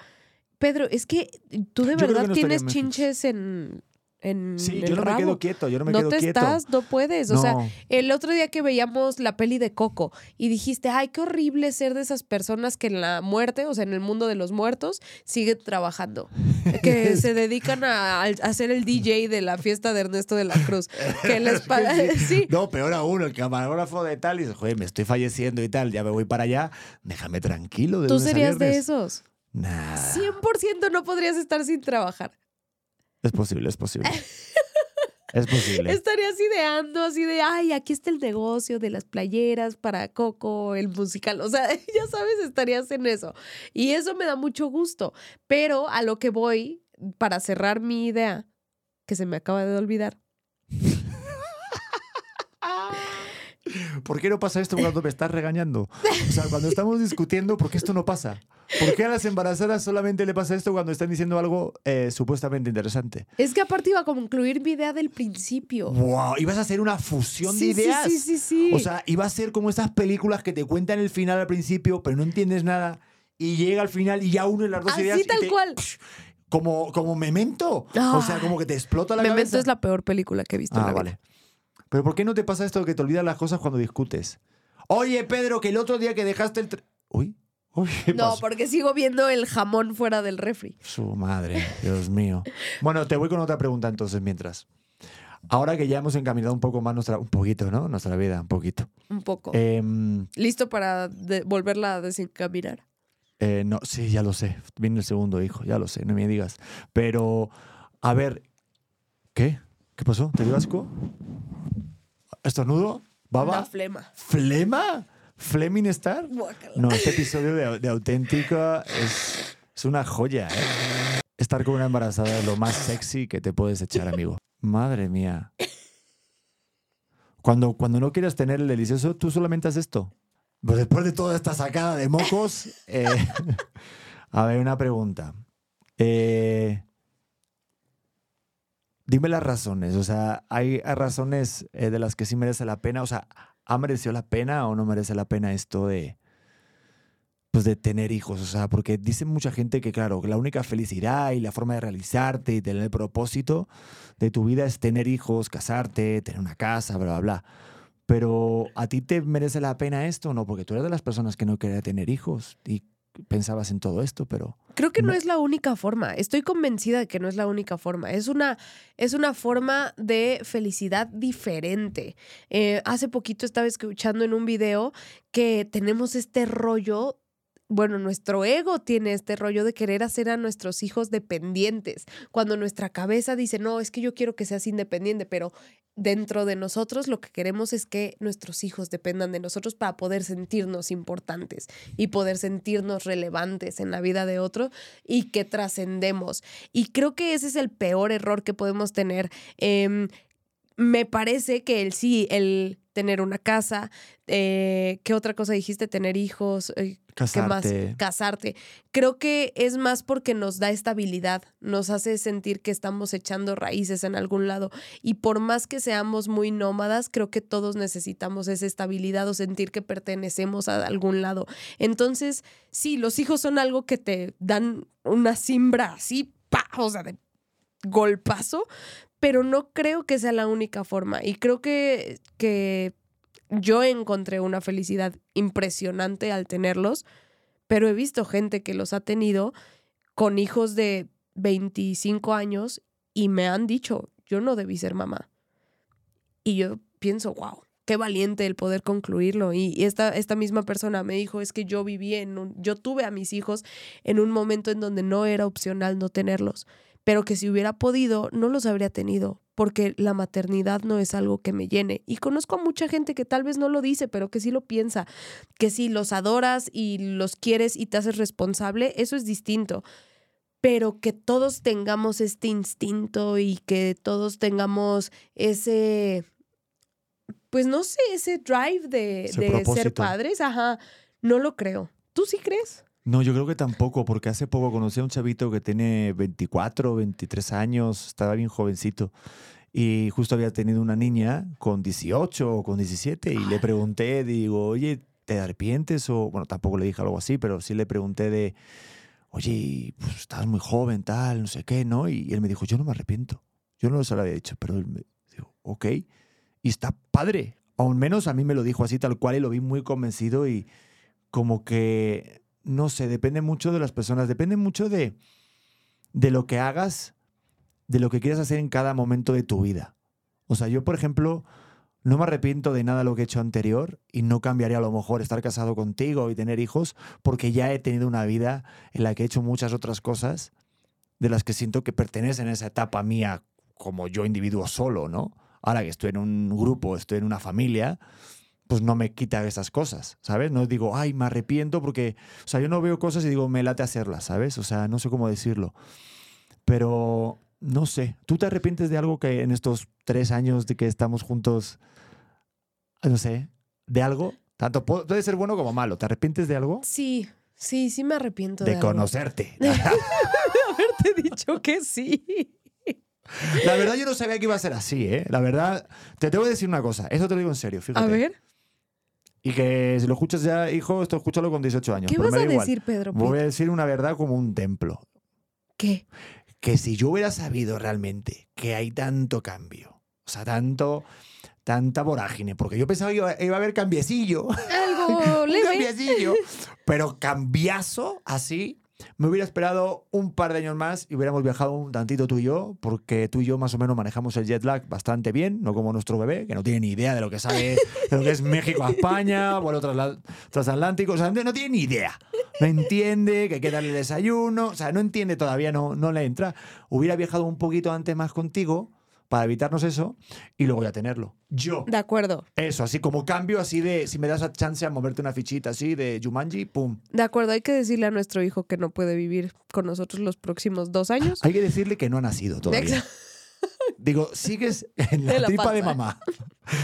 Pedro, es que tú de Yo verdad no tienes en chinches en, en Sí, el yo no me quedo quieto, yo no me no quedo te quieto. estás, no puedes. O no, sea, el otro día que veíamos la peli de Coco y dijiste, ay, qué horrible ser de esas personas que en la muerte, o sea, en el mundo de los muertos, siguen trabajando. Que se dedican a, a ser el DJ de la fiesta de Ernesto de la Cruz. Que les sí. No, peor aún, el camarógrafo de tal y dice, joder, me estoy falleciendo y tal, ya me voy para allá, déjame tranquilo. De Tú serías de viernes". esos. Nah, 100% no podrías estar sin trabajar. Es posible, es posible. es posible. Estarías ideando así de, ay, aquí está el negocio de las playeras para Coco, el musical. O sea, ya sabes, estarías en eso. Y eso me da mucho gusto. Pero a lo que voy, para cerrar mi idea, que se me acaba de olvidar. ¿Por qué no pasa esto cuando me estás regañando? O sea, cuando estamos discutiendo, ¿por qué esto no pasa? ¿Por qué a las embarazadas solamente le pasa esto cuando están diciendo algo eh, supuestamente interesante? Es que aparte iba a concluir mi idea del principio. ¡Wow! Ibas a hacer una fusión Sí, de ideas. sí, sí, sí. O sea, iba a ser como esas películas que te cuentan el final al principio, pero no entiendes nada. Y llega al final y ya unes las dos Así ideas. y tal te- cual. Como, como memento. O sea, Ay. como que te explota la Memento cabeza. es la peor película que he visto. en Ah, la vida. Pero ¿por qué no te pasa esto de que te olvidas las cosas cuando discutes? Oye, Pedro, que el otro día que dejaste el... Uy, uy, ¿qué No, pasó? porque sigo viendo el jamón fuera del refri. Su madre, Dios mío. Bueno, te voy con otra pregunta entonces mientras. Ahora que ya hemos encaminado un poco más nuestra... Un poquito, ¿no? Nuestra vida, un poquito. Un poco. Em, ¿Listo para de- volverla a desencaminar? Eh, no, sí, ya lo sé. Viene el segundo hijo, ya lo sé, no me digas. Pero, a ver, ¿qué? ¿Qué pasó? ¿Te dio asco? ¿Estornudo? ¿Baba? flema. ¿Flema? ¿Fleming Star? Guácala. No, este episodio de, de Auténtica es, es una joya, ¿eh? Estar con una embarazada es lo más sexy que te puedes echar, amigo. Madre mía. Cuando, cuando no quieres tener el delicioso, tú solamente haces esto. Pues después de toda esta sacada de mocos, eh, a ver, una pregunta. Eh, dime las razones. O sea, ¿hay, razones eh, de las que sí merece la pena? O sea, ¿ha merecido la pena o no merece la pena esto de, pues de tener hijos? O sea, porque dice mucha gente que, claro, la única felicidad y la forma de realizarte y tener el propósito de tu vida es tener hijos, casarte, tener una casa, bla, bla, bla. Pero ¿a ti te merece la pena esto o no? Porque tú eres de las personas que no quería tener hijos y pensabas en todo esto, pero... Creo que no es la única forma. Estoy convencida de que no es la única forma. Es una, es una forma de felicidad diferente. Eh, hace poquito estaba escuchando en un video que tenemos este rollo. Bueno, nuestro ego tiene este rollo de querer hacer a nuestros hijos dependientes. Cuando nuestra cabeza dice, no, es que yo quiero que seas independiente, pero dentro de nosotros lo que queremos es que nuestros hijos dependan de nosotros para poder sentirnos importantes y poder sentirnos relevantes en la vida de otro y que trascendemos. Y creo que ese es el peor error que podemos tener. Em, me parece que el sí, el tener una casa. Eh, ¿Qué otra cosa dijiste? Tener hijos. eh, ¿Qué más? Casarte. Casarte. Creo que es más porque nos da estabilidad, nos hace sentir que estamos echando raíces en algún lado. Y por más que seamos muy nómadas, creo que todos necesitamos esa estabilidad o sentir que pertenecemos a algún lado. Entonces, sí, los hijos son algo que te dan una simbra así, pa, o sea, de golpazo, pero no creo que sea la única forma. Y creo que, que yo encontré una felicidad impresionante al tenerlos, pero he visto gente que los ha tenido con hijos de 25 años y me han dicho, yo no debí ser mamá. Y yo pienso, wow, qué valiente el poder concluirlo. Y esta, esta misma persona me dijo, es que yo viví en un, yo tuve a mis hijos en un momento en donde no era opcional no tenerlos, pero que si hubiera podido, no los habría tenido, porque la maternidad no es algo que me llene. Y conozco a mucha gente que tal vez no lo dice, pero que sí lo piensa, que si los adoras y los quieres y te haces responsable, eso es distinto. Pero que todos tengamos este instinto y que todos tengamos ese, pues no sé, ese drive de, Ese de ser padres, ajá, no lo creo. ¿Tú sí crees? No, yo creo que tampoco, porque hace poco conocí a un chavito que tiene 24, 23 años, estaba bien jovencito. Y justo había tenido una niña con 18 o con 17 y le pregunté, digo, oye, ¿te arrepientes? O, bueno, tampoco le dije algo así, pero sí le pregunté de, oye, pues estás muy joven, tal, no sé qué, ¿no? Y él me dijo, yo no me arrepiento. Yo no se lo había dicho, pero él me dijo, ok. Y está padre. Aún menos a mí me lo dijo así tal cual y lo vi muy convencido y como que, no sé, depende mucho de las personas, depende mucho de, de lo que hagas, de lo que quieras hacer en cada momento de tu vida. O sea, yo, por ejemplo, no me arrepiento de nada de lo que he hecho anterior y no cambiaría a lo mejor estar casado contigo y tener hijos porque ya he tenido una vida en la que he hecho muchas otras cosas de las que siento que pertenecen a esa etapa mía como yo individuo solo, ¿no? Ahora que estoy en un grupo, estoy en una familia, pues no me quita esas cosas, ¿sabes? No digo, ay, me arrepiento porque, o sea, yo no veo cosas y digo, me late hacerlas, ¿sabes? O sea, no sé cómo decirlo. Pero, no sé, ¿tú te arrepientes de algo que en estos tres años de que estamos juntos, no sé, de algo? Tanto pu- puede ser bueno como malo. ¿Te arrepientes de algo? Sí, sí, sí me arrepiento de, De conocerte. haberte dicho que sí. La verdad yo no sabía que iba a ser así, ¿eh? La verdad, te tengo que decir una cosa, eso te lo digo en serio, fíjate. A ver, Y que si lo escuchas ya, hijo, esto escúchalo con 18 años. ¿qué pero vas me a da igual. decir, Pedro? Voy a decir una verdad como un templo. ¿Qué? Que si yo hubiera sabido realmente que hay tanto cambio, o sea, tanto, tanta vorágine, porque yo pensaba que iba, iba a haber cambiecillo, Algo un leve. cambiecillo, pero cambiazo así. Me hubiera esperado un par de años más y hubiéramos viajado un tantito tú y yo, porque tú y yo más o menos manejamos el jet lag bastante bien, no como nuestro bebé, que no tiene ni idea de lo que sabe, de lo que es México a España, vuelo transatlántico, o sea, no tiene ni idea. No entiende que hay que darle desayuno, o sea, no entiende todavía, no, no le entra. Hubiera viajado un poquito antes más contigo para evitarnos eso y luego ya tenerlo. Yo. De acuerdo, Eso, así como cambio, así de, si me das la chance a moverte una fichita así de Jumanji, pum. de acuerdo. Hay que decirle a nuestro hijo que no puede vivir con nosotros los próximos dos años. Hay que decirle que no ha nacido todavía. Digo, sigues en la, la tripa de mamá.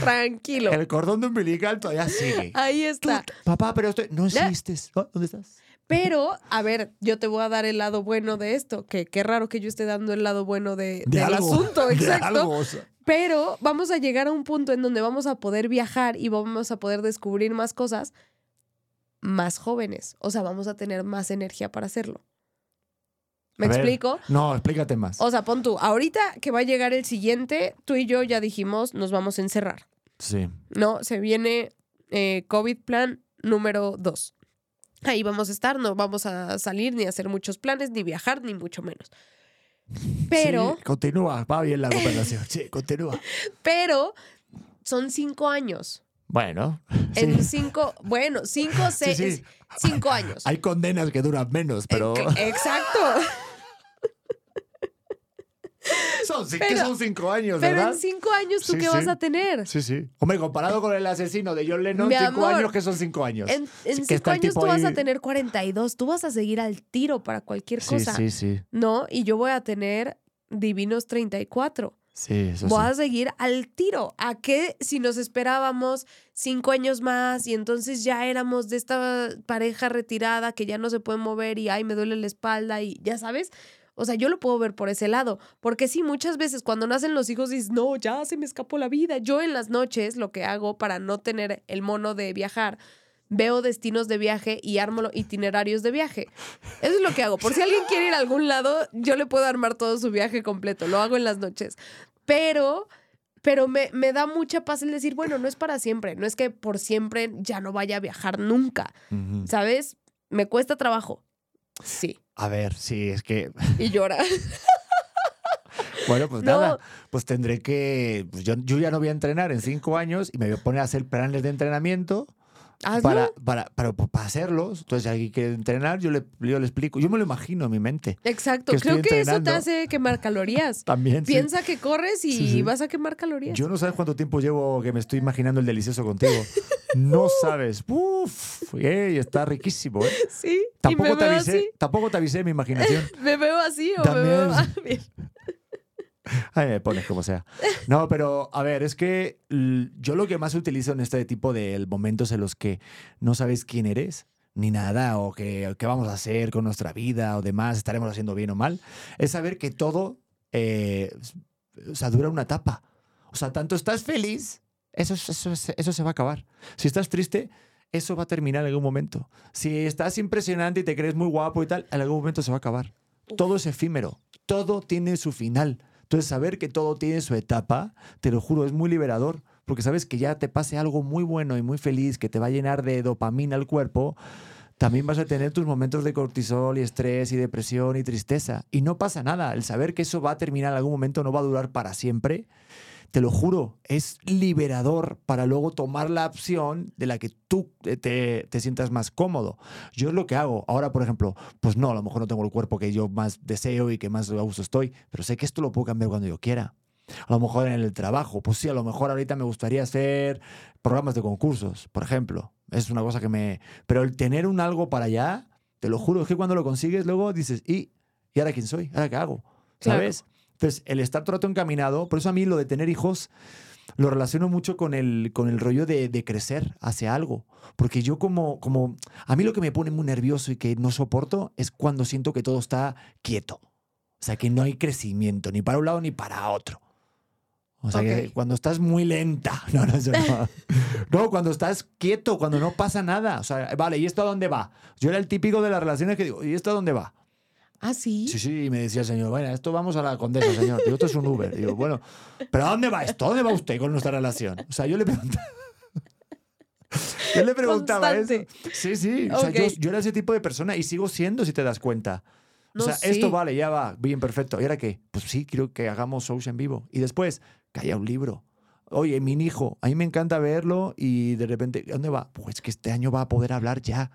Tranquilo. El cordón de umbilical todavía sigue. Ahí está. papá, pero estoy... no existes. Oh, ¿Dónde estás? Pero, a ver, yo te voy a dar el lado bueno de esto, que qué raro que yo esté dando el lado bueno de, De del algo. asunto, De exacto. algo, o sea. Pero vamos a llegar a un punto en donde vamos a poder viajar y vamos a poder descubrir más cosas más jóvenes. O sea, vamos a tener más energía para hacerlo. ¿Me A ver, explico? No, explícate más. O sea, pon tú, ahorita que va a llegar el siguiente, tú y yo ya dijimos, nos vamos a encerrar. Sí. ¿no? Se viene eh, COVID plan número 2. Ahí vamos a estar, no vamos a salir ni a hacer muchos planes, ni viajar, ni mucho menos. Pero, Sí, continúa, va bien la conversación. Sí, continúa. pero son cinco años. Bueno. En sí. cinco, bueno, cinco, seis, sí. cinco años. Hay condenas que duran menos, pero... Exacto. Son, sí que pero- son cinco años, Pero ¿verdad? en cinco años, ¿tú Sí, qué sí. vas a tener? Sí, sí. Hombre, comparado con el asesino de John Lennon, Mi cinco amor, años que son cinco años. En, Sí, cinco años tú vas a tener 42. Tú vas a seguir al tiro para cualquier Sí, cosa. sí, sí. ¿no? Y yo voy a tener divinos 34. Sí, eso Voy sí. a seguir al tiro. ¿A qué si nos esperábamos cinco años más y entonces ya éramos de esta pareja retirada que ya no se puede mover y ay, me duele la espalda y ya sabes? O sea, yo lo puedo ver por ese lado, porque sí, muchas veces cuando nacen los hijos dices, no, ya se me escapó la vida. Yo en las noches lo que hago para no tener el mono de viajar, veo destinos de viaje y armo itinerarios de viaje. Eso es lo que hago. Por si alguien quiere ir a algún lado, yo le puedo armar todo su viaje completo. Lo hago en las noches. Pero, pero me, me da mucha paz el decir, bueno, no es para siempre. No es que por siempre ya no vaya a viajar nunca. ¿Sabes? Me cuesta trabajo. Sí. A ver, sí, es que, Y llora. bueno, pues No. nada, pues tendré que, pues yo, yo ya no voy a entrenar en cinco años y me voy a poner a hacer planes de entrenamiento Hazlo. para, para, para, para hacerlos. Entonces, si alguien quiere entrenar, yo le, yo le explico. Yo me lo imagino en mi mente. Exacto. que Creo que eso te hace quemar calorías. También. sí. Piensa que corres y Sí, sí. vas a quemar calorías. Yo no sabes cuánto tiempo llevo que me estoy imaginando el delicioso contigo. No sabes. Uf, ey, está riquísimo. ¿eh? sí. y Tampoco me te veo avisé, así. tampoco te avisé mi imaginación. ¿Me veo así o También. me veo Ah, me pones como sea. No, pero a ver, es que yo lo que más utilizo en este tipo de momentos en los que no sabes quién eres, ni nada, o qué vamos a hacer con nuestra vida o demás, estaremos haciendo bien o mal, es saber que todo, eh, o sea, dura una etapa. O sea, tanto estás feliz, eso, es- eso, es- eso se va a acabar. Si estás triste, eso va a terminar en algún momento. Si estás impresionante y te crees muy guapo y tal, en algún momento se va a acabar. Todo es efímero, todo tiene su final. Entonces, saber que todo tiene su etapa, te lo juro, es muy liberador, porque sabes que ya te pase algo muy bueno y muy feliz, que te va a llenar de dopamina el cuerpo, también vas a tener tus momentos de cortisol y estrés y depresión y tristeza. Y no pasa nada, el saber que eso va a terminar en algún momento, no va a durar para siempre, te lo juro, es liberador para luego tomar la opción de la que tú te, te- sientas más cómodo. Yo es lo que hago. Ahora, por ejemplo, pues no, a lo mejor no tengo el cuerpo que yo más deseo y que más a gusto estoy, pero sé que esto lo puedo cambiar cuando yo quiera. A lo mejor en el trabajo, pues sí, a lo mejor ahorita me gustaría hacer programas de concursos, por ejemplo. Es una cosa que me... Pero el tener un algo para allá, te lo juro, es que cuando lo consigues luego dices, ¿y, ¿y ahora quién soy? ¿Ahora qué hago? Claro. Entonces, el estar todo el rato encaminado, por eso a mí lo de tener hijos lo relaciono mucho con el, con el rollo de, de crecer hacia algo. Porque yo como, como, a mí lo que me pone muy nervioso y que no soporto es cuando siento que todo está quieto. O sea, que no hay crecimiento, ni para un lado ni para otro. O sea, que Ok. cuando estás muy lenta. No, no, no. No, cuando estás quieto, cuando no pasa nada. O sea, vale, ¿y esto a dónde va? Yo era el típico de las relaciones que digo, ¿y esto a dónde va? Ah, sí. Sí, sí, y me decía el señor, bueno, esto vamos a la condesa, señor. Digo, esto es un Uber. Digo, bueno, ¿pero a dónde va esto? ¿A dónde va usted con nuestra relación? O sea, yo le preguntaba. Yo le preguntaba Constante. eso. Sí, sí. O sea, yo, Ok. yo era ese tipo de persona y sigo siendo, si te das cuenta. O No, sea, sí. esto vale, ya va, bien, perfecto. ¿Y ahora qué? Pues sí, quiero que hagamos shows en vivo. Y después, que haya un libro. Oye, mi hijo, a mí me encanta verlo y de repente, ¿dónde va? Pues que este año va a poder hablar ya.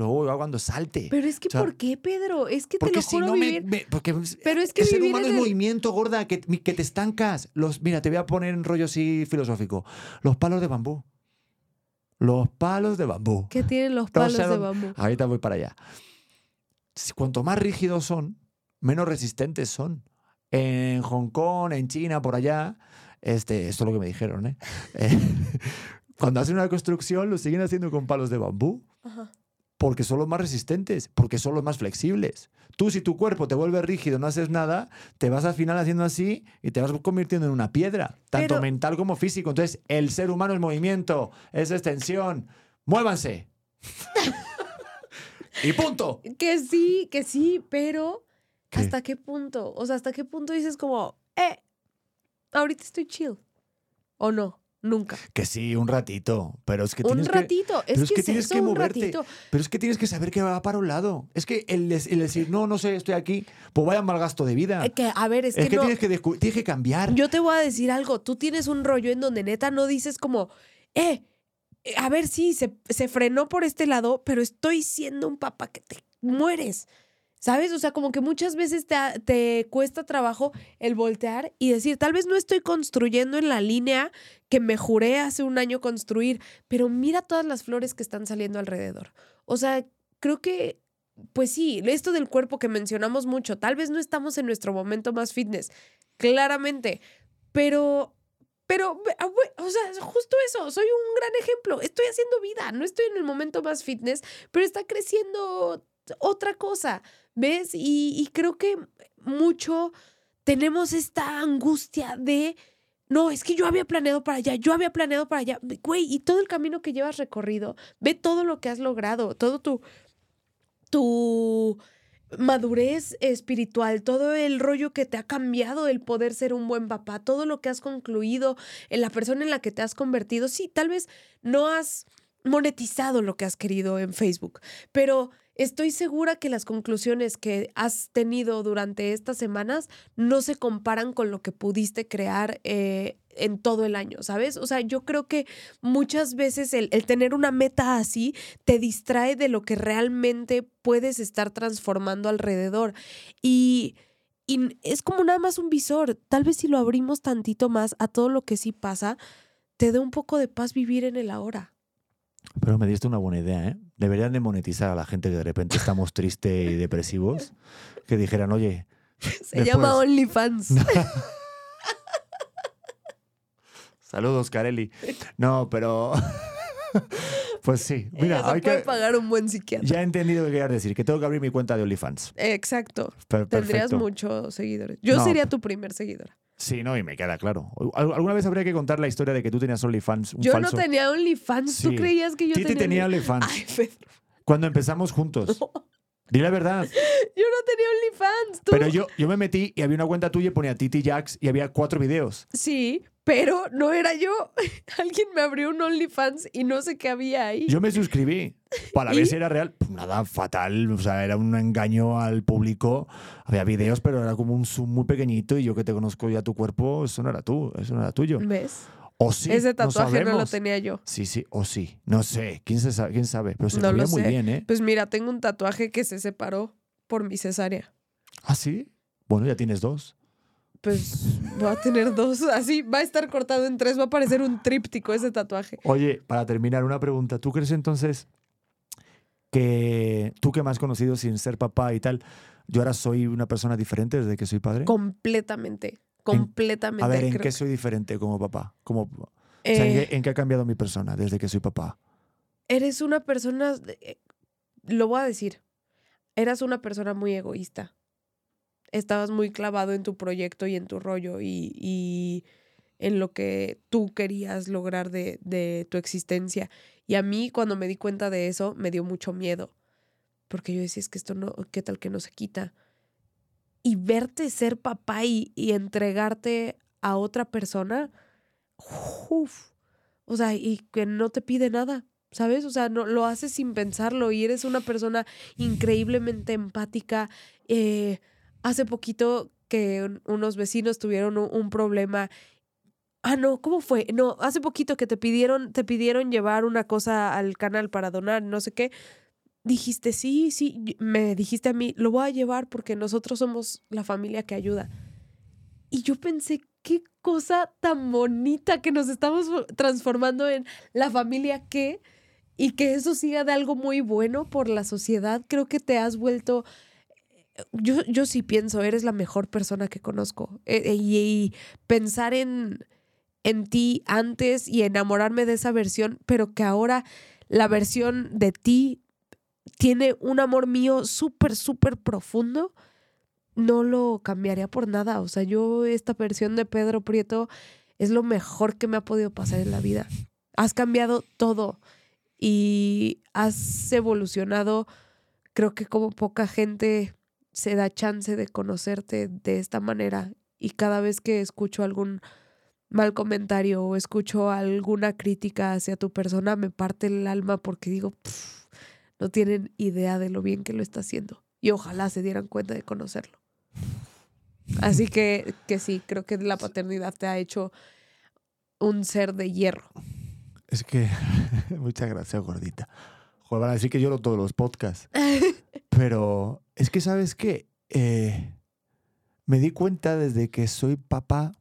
Luego va cuando salte. Pero es que, O sea, ¿por qué, Pedro? Es que te lo si juro no me, vivir. me- porque Pero es que el ser humano es el- movimiento, gorda, que, que te estancas. Los, mira, te voy a poner en rollo así filosófico. Los palos de bambú. Los palos de bambú. ¿Qué tienen los No palos de bambú? Ahorita voy para allá. Si- Cuanto más rígidos son, menos resistentes son. En Hong Kong, en China, por allá, este, esto es lo que me dijeron, ¿eh? Eh, Cuando hacen una construcción, lo siguen haciendo con palos de bambú Ajá. Porque son los más resistentes, porque son los más flexibles. Tú, si tu cuerpo te vuelve rígido, no haces nada, te vas al final haciendo así y te vas convirtiendo en una piedra, tanto Pero- mental como físico. Entonces, el ser humano es movimiento, es extensión. ¡Muévanse! y punto. Que sí, que sí, pero ¿Qué? ¿hasta qué punto? O sea, ¿hasta qué punto dices como, eh, ahorita estoy chill? ¿O no? Nunca. Que sí, un ratito, pero es que un tienes ratito. es, que, es tienes eso, que un moverte. ratito. Pero es que tienes que saber que va para un lado. Es que el, el decir, no, no sé, estoy aquí, pues vaya mal gasto de vida. Eh, que, a ver, es, es que, que, no. tienes, que tienes que cambiar. Yo te voy a decir algo. Tú tienes un rollo en donde neta no dices como, eh, eh, a ver, sí, se, se frenó por este lado, pero estoy siendo un papá que te mueres. ¿Sabes? O sea, como que muchas veces te, te cuesta trabajo el voltear y decir, tal vez no estoy construyendo en la línea que me juré hace un año construir, pero mira todas las flores que están saliendo alrededor. O sea, creo que, pues sí, esto del cuerpo que mencionamos mucho, tal vez no estamos en nuestro momento más fitness, claramente, Pero, pero, ah, o sea, justo eso, soy un gran ejemplo. Estoy haciendo vida, no estoy en el momento más fitness, pero está creciendo otra cosa, ¿ves? Y, creo que mucho tenemos esta angustia de no, es que yo había planeado para allá, yo había planeado para allá. Güey, y todo el camino que llevas recorrido, ve todo lo que has logrado, todo tu, tu madurez espiritual, todo el rollo que te ha cambiado el poder ser un buen papá, todo lo que has concluido, en la persona en la que te has convertido. Sí, tal vez no has monetizado lo que has querido en Facebook, pero estoy segura que las conclusiones que has tenido durante estas semanas no se comparan con lo que pudiste crear eh, en todo el año, ¿sabes? O sea, yo creo que muchas veces el, tener una meta así te distrae de lo que realmente puedes estar transformando alrededor. Y, y es como nada más un visor. Tal vez si lo abrimos tantito más a todo lo que sí pasa, te dé un poco de paz vivir en el ahora. Pero me diste una buena idea, ¿eh? Deberían de monetizar a la gente que de repente estamos tristes y depresivos. Que dijeran, oye. Se llama OnlyFans. Saludos, Carelli. No, pero. Pues sí, mira, hay que pagar un buen psiquiatra. Ya he entendido que querías decir, que tengo que abrir mi cuenta de OnlyFans. Exacto. Tendrías muchos seguidores. Yo sería tu primer seguidora. Sí, no, y me queda claro. ¿Alguna vez habría que contar la historia de que tú tenías OnlyFans? yo no tenía OnlyFans. ¿Tú creías que yo Titi tenía, tenía OnlyFans. Ay, Pedro. Cuando empezamos juntos. Di la verdad. Yo no tenía OnlyFans. Pero yo, yo me metí y había una cuenta tuya y ponía Titi Jax y había cuatro videos. Sí, pero no era yo. Alguien me abrió un OnlyFans y no sé qué había ahí. Yo me suscribí para ver si era real. Pues nada, fatal. O sea, era un engaño al público. Había videos, pero era como un zoom muy pequeñito y yo que te conozco ya tu cuerpo, eso no era tú, eso no era tuyo. ¿Ves? O sí. Ese tatuaje no, lo tenía yo. Sí, sí, o sí. No sé. ¿Quién, se sabe? ¿Quién sabe? Pero se no veía muy bien, ¿eh? Pues mira, tengo un tatuaje que se separó por mi cesárea. ¿Ah, sí? Bueno, ya tienes dos. Pues va a tener dos. Así va a estar cortado en tres. Va a parecer un tríptico ese tatuaje. Oye, para terminar, una pregunta. ¿Tú crees entonces que tú que me has conocido sin ser papá y tal, yo ahora soy una persona diferente desde que soy padre? Completamente. Completamente. a ver, ¿en qué soy diferente como papá? Como, eh, ¿en, qué, ha cambiado mi persona desde que soy papá? Eres una persona, eh, lo voy a decir, eras una persona muy egoísta. Estabas muy clavado en tu proyecto y en tu rollo y, en lo que tú querías lograr de, de tu existencia. Y a mí cuando me di cuenta de eso me dio mucho miedo. Porque yo decía, es que esto no, ¿qué tal que no se quita? y verte ser papá y, entregarte a otra persona, o sea, y que no te pide nada, ¿sabes? O sea, no, lo haces sin pensarlo y eres una persona increíblemente empática. Eh, hace poquito que unos vecinos tuvieron un, problema Ah, no, ¿cómo fue? No, hace poquito que te pidieron, te pidieron llevar una cosa al canal para donar, no sé qué dijiste, sí, sí, me dijiste a mí, lo voy a llevar porque nosotros somos la familia que ayuda. Y yo pensé, qué cosa tan bonita que nos estamos transformando en la familia que, y que eso siga de algo muy bueno por la sociedad. Creo que te has vuelto, yo, yo sí pienso, eres la mejor persona que conozco. E, e, y, pensar en, en ti antes y enamorarme de esa versión, pero que ahora la versión de ti tiene un amor mío súper, súper profundo, no lo cambiaría por nada. O sea, yo esta versión de Pedro Prieto es lo mejor que me ha podido pasar en la vida. Has cambiado todo y has evolucionado. Creo que como poca gente se da chance de conocerte de esta manera. Y cada vez que escucho algún mal comentario o escucho alguna crítica hacia tu persona, me parte el alma porque digo, no tienen idea de lo bien que lo está haciendo. Y ojalá se dieran cuenta de conocerlo. Así que, que sí, creo que la paternidad te ha hecho un ser de hierro. Es que, muchas gracias, gordita. Joder, van a decir que lloro todos los podcasts. Pero es que, ¿sabes qué? Eh, me di cuenta desde que soy papá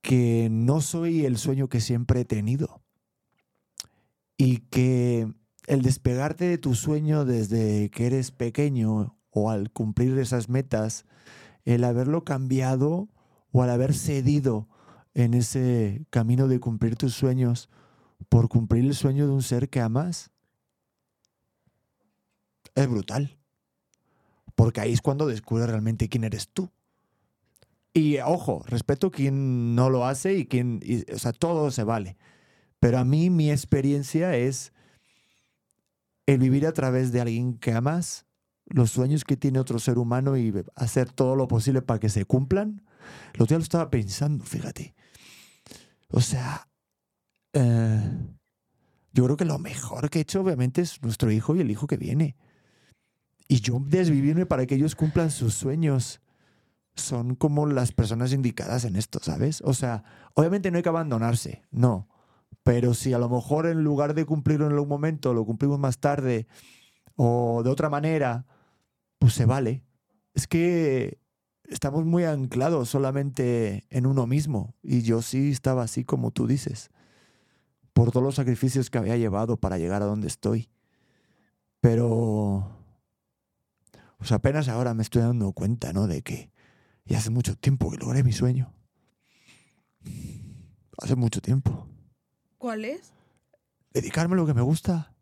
que no soy el sueño que siempre he tenido y que el despegarte de tu sueño desde que eres pequeño o al cumplir esas metas, el haberlo cambiado o al haber cedido en ese camino de cumplir tus sueños por cumplir el sueño de un ser que amas, es brutal. Porque ahí es cuando descubres realmente quién eres tú. Y ojo, respeto quien no lo hace y quien, o sea, todo se vale. Pero a mí mi experiencia es el vivir a través de alguien que amas, los sueños que tiene otro ser humano y hacer todo lo posible para que se cumplan. Lo día lo estaba pensando, fíjate. O sea, eh, yo creo que lo mejor que he hecho obviamente es nuestro hijo y el hijo que viene. Y yo desvivirme para que ellos cumplan sus sueños son como las personas indicadas en esto, ¿sabes? O sea, obviamente no hay que abandonarse, no. Pero si a lo mejor en lugar de cumplirlo en algún momento, lo cumplimos más tarde o de otra manera, pues se vale. Es que estamos muy anclados solamente en uno mismo. Y yo sí estaba así como tú dices, por todos los sacrificios que había llevado para llegar a donde estoy. Pero, pues apenas ahora me estoy dando cuenta, ¿no? De que ya hace mucho tiempo que logré mi sueño. Hace mucho tiempo. ¿Cuál es? Dedicarme a lo que me gusta.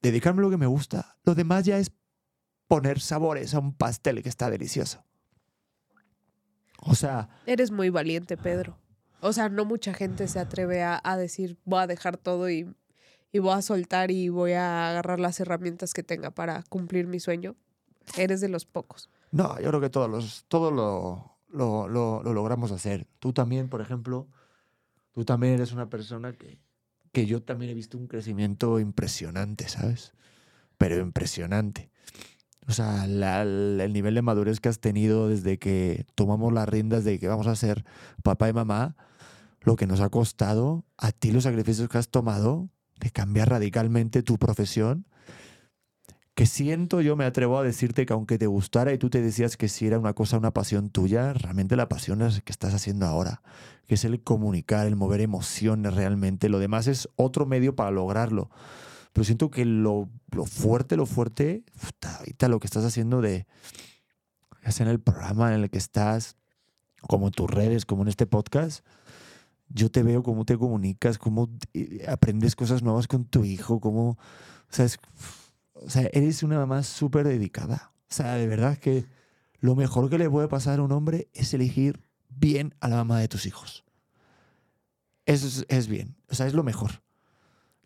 Dedicarme a lo que me gusta. Lo demás ya es poner sabores a un pastel que está delicioso. O sea... Eres muy valiente, Pedro. O sea, no mucha gente se atreve a, a decir, voy a dejar todo y, y, voy a soltar y voy a agarrar las herramientas que tenga para cumplir mi sueño. Eres de los pocos. No, yo creo que todos, todos lo, lo, lo, lo logramos hacer. Tú también, por ejemplo, tú también eres una persona que, que yo también he visto un crecimiento impresionante, ¿sabes? Pero impresionante. O sea, el nivel de madurez que has tenido desde que tomamos las riendas de que vamos a ser papá y mamá, lo que nos ha costado, a ti los sacrificios que has tomado de cambiar radicalmente tu profesión, que siento, yo me atrevo a decirte que aunque te gustara y tú te decías que si era una cosa, una pasión tuya, realmente la pasión es que estás haciendo ahora, que es el comunicar, el mover emociones realmente. Lo demás es otro medio para lograrlo. Pero siento que lo, lo fuerte, lo fuerte, ahorita lo que estás haciendo de, ya en el programa en el que estás, como en tus redes, como en este podcast, yo te veo cómo te comunicas, cómo aprendes cosas nuevas con tu hijo, cómo, o sea, es, o sea eres una mamá súper dedicada. O sea, de verdad que lo mejor que le puede pasar a un hombre es elegir bien a la mamá de tus hijos. Eso es, es bien, o sea, es lo mejor.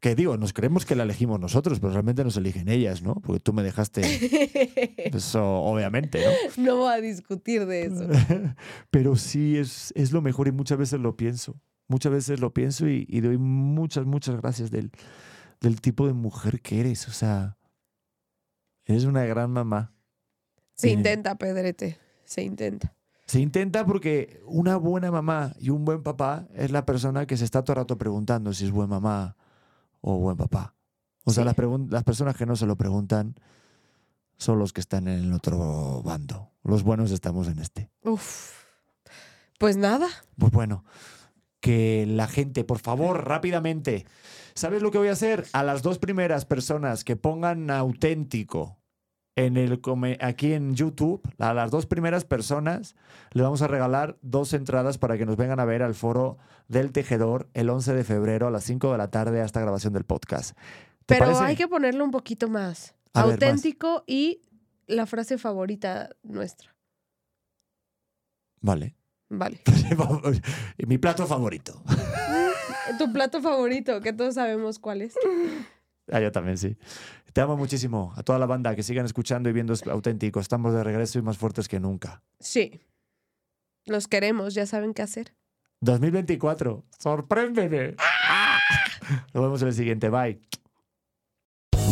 Que digo, nos creemos que la elegimos nosotros, pero realmente nos eligen ellas, ¿no? Porque tú me dejaste. Eso, obviamente, ¿no? No voy a discutir de eso. pero sí es, es lo mejor y muchas veces lo pienso. Muchas veces lo pienso y, y doy muchas, muchas gracias del, del tipo de mujer que eres. O sea, eres una gran mamá. Se intenta, Pedrete. Se intenta. Se intenta porque una buena mamá y un buen papá es la persona que se está todo el rato preguntando si es buena mamá o buen papá. O sea, las, las personas que no se lo preguntan son los que están en el otro bando. Los buenos estamos en este. Uf. Pues nada. Pues bueno, que la gente, por favor, rápidamente. ¿Sabes lo que voy a hacer? A las dos primeras personas que pongan auténtico en el aquí en YouTube, a las dos primeras personas le vamos a regalar dos entradas para que nos vengan a ver al foro del tejedor el 11 de febrero a las 5 de la tarde a esta grabación del podcast. Pero parece? hay que ponerlo un poquito más. A Auténtico ver, más. y la frase favorita nuestra. Vale. Vale. Mi plato favorito. tu plato favorito, que todos sabemos cuál es. Ah, yo también, sí. Te amo muchísimo. A toda la banda que sigan escuchando y viendo auténtico. Estamos de regreso y más fuertes que nunca. Sí. Los queremos, ya saben qué hacer. 2024. ¡Sorpréndeme! Nos vemos en el siguiente. Bye.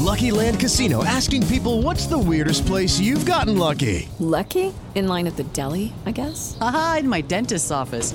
Lucky Land Casino asking people what's the weirdest place you've gotten lucky? Lucky? In line at the deli, I guess? Aha, in my dentist's office.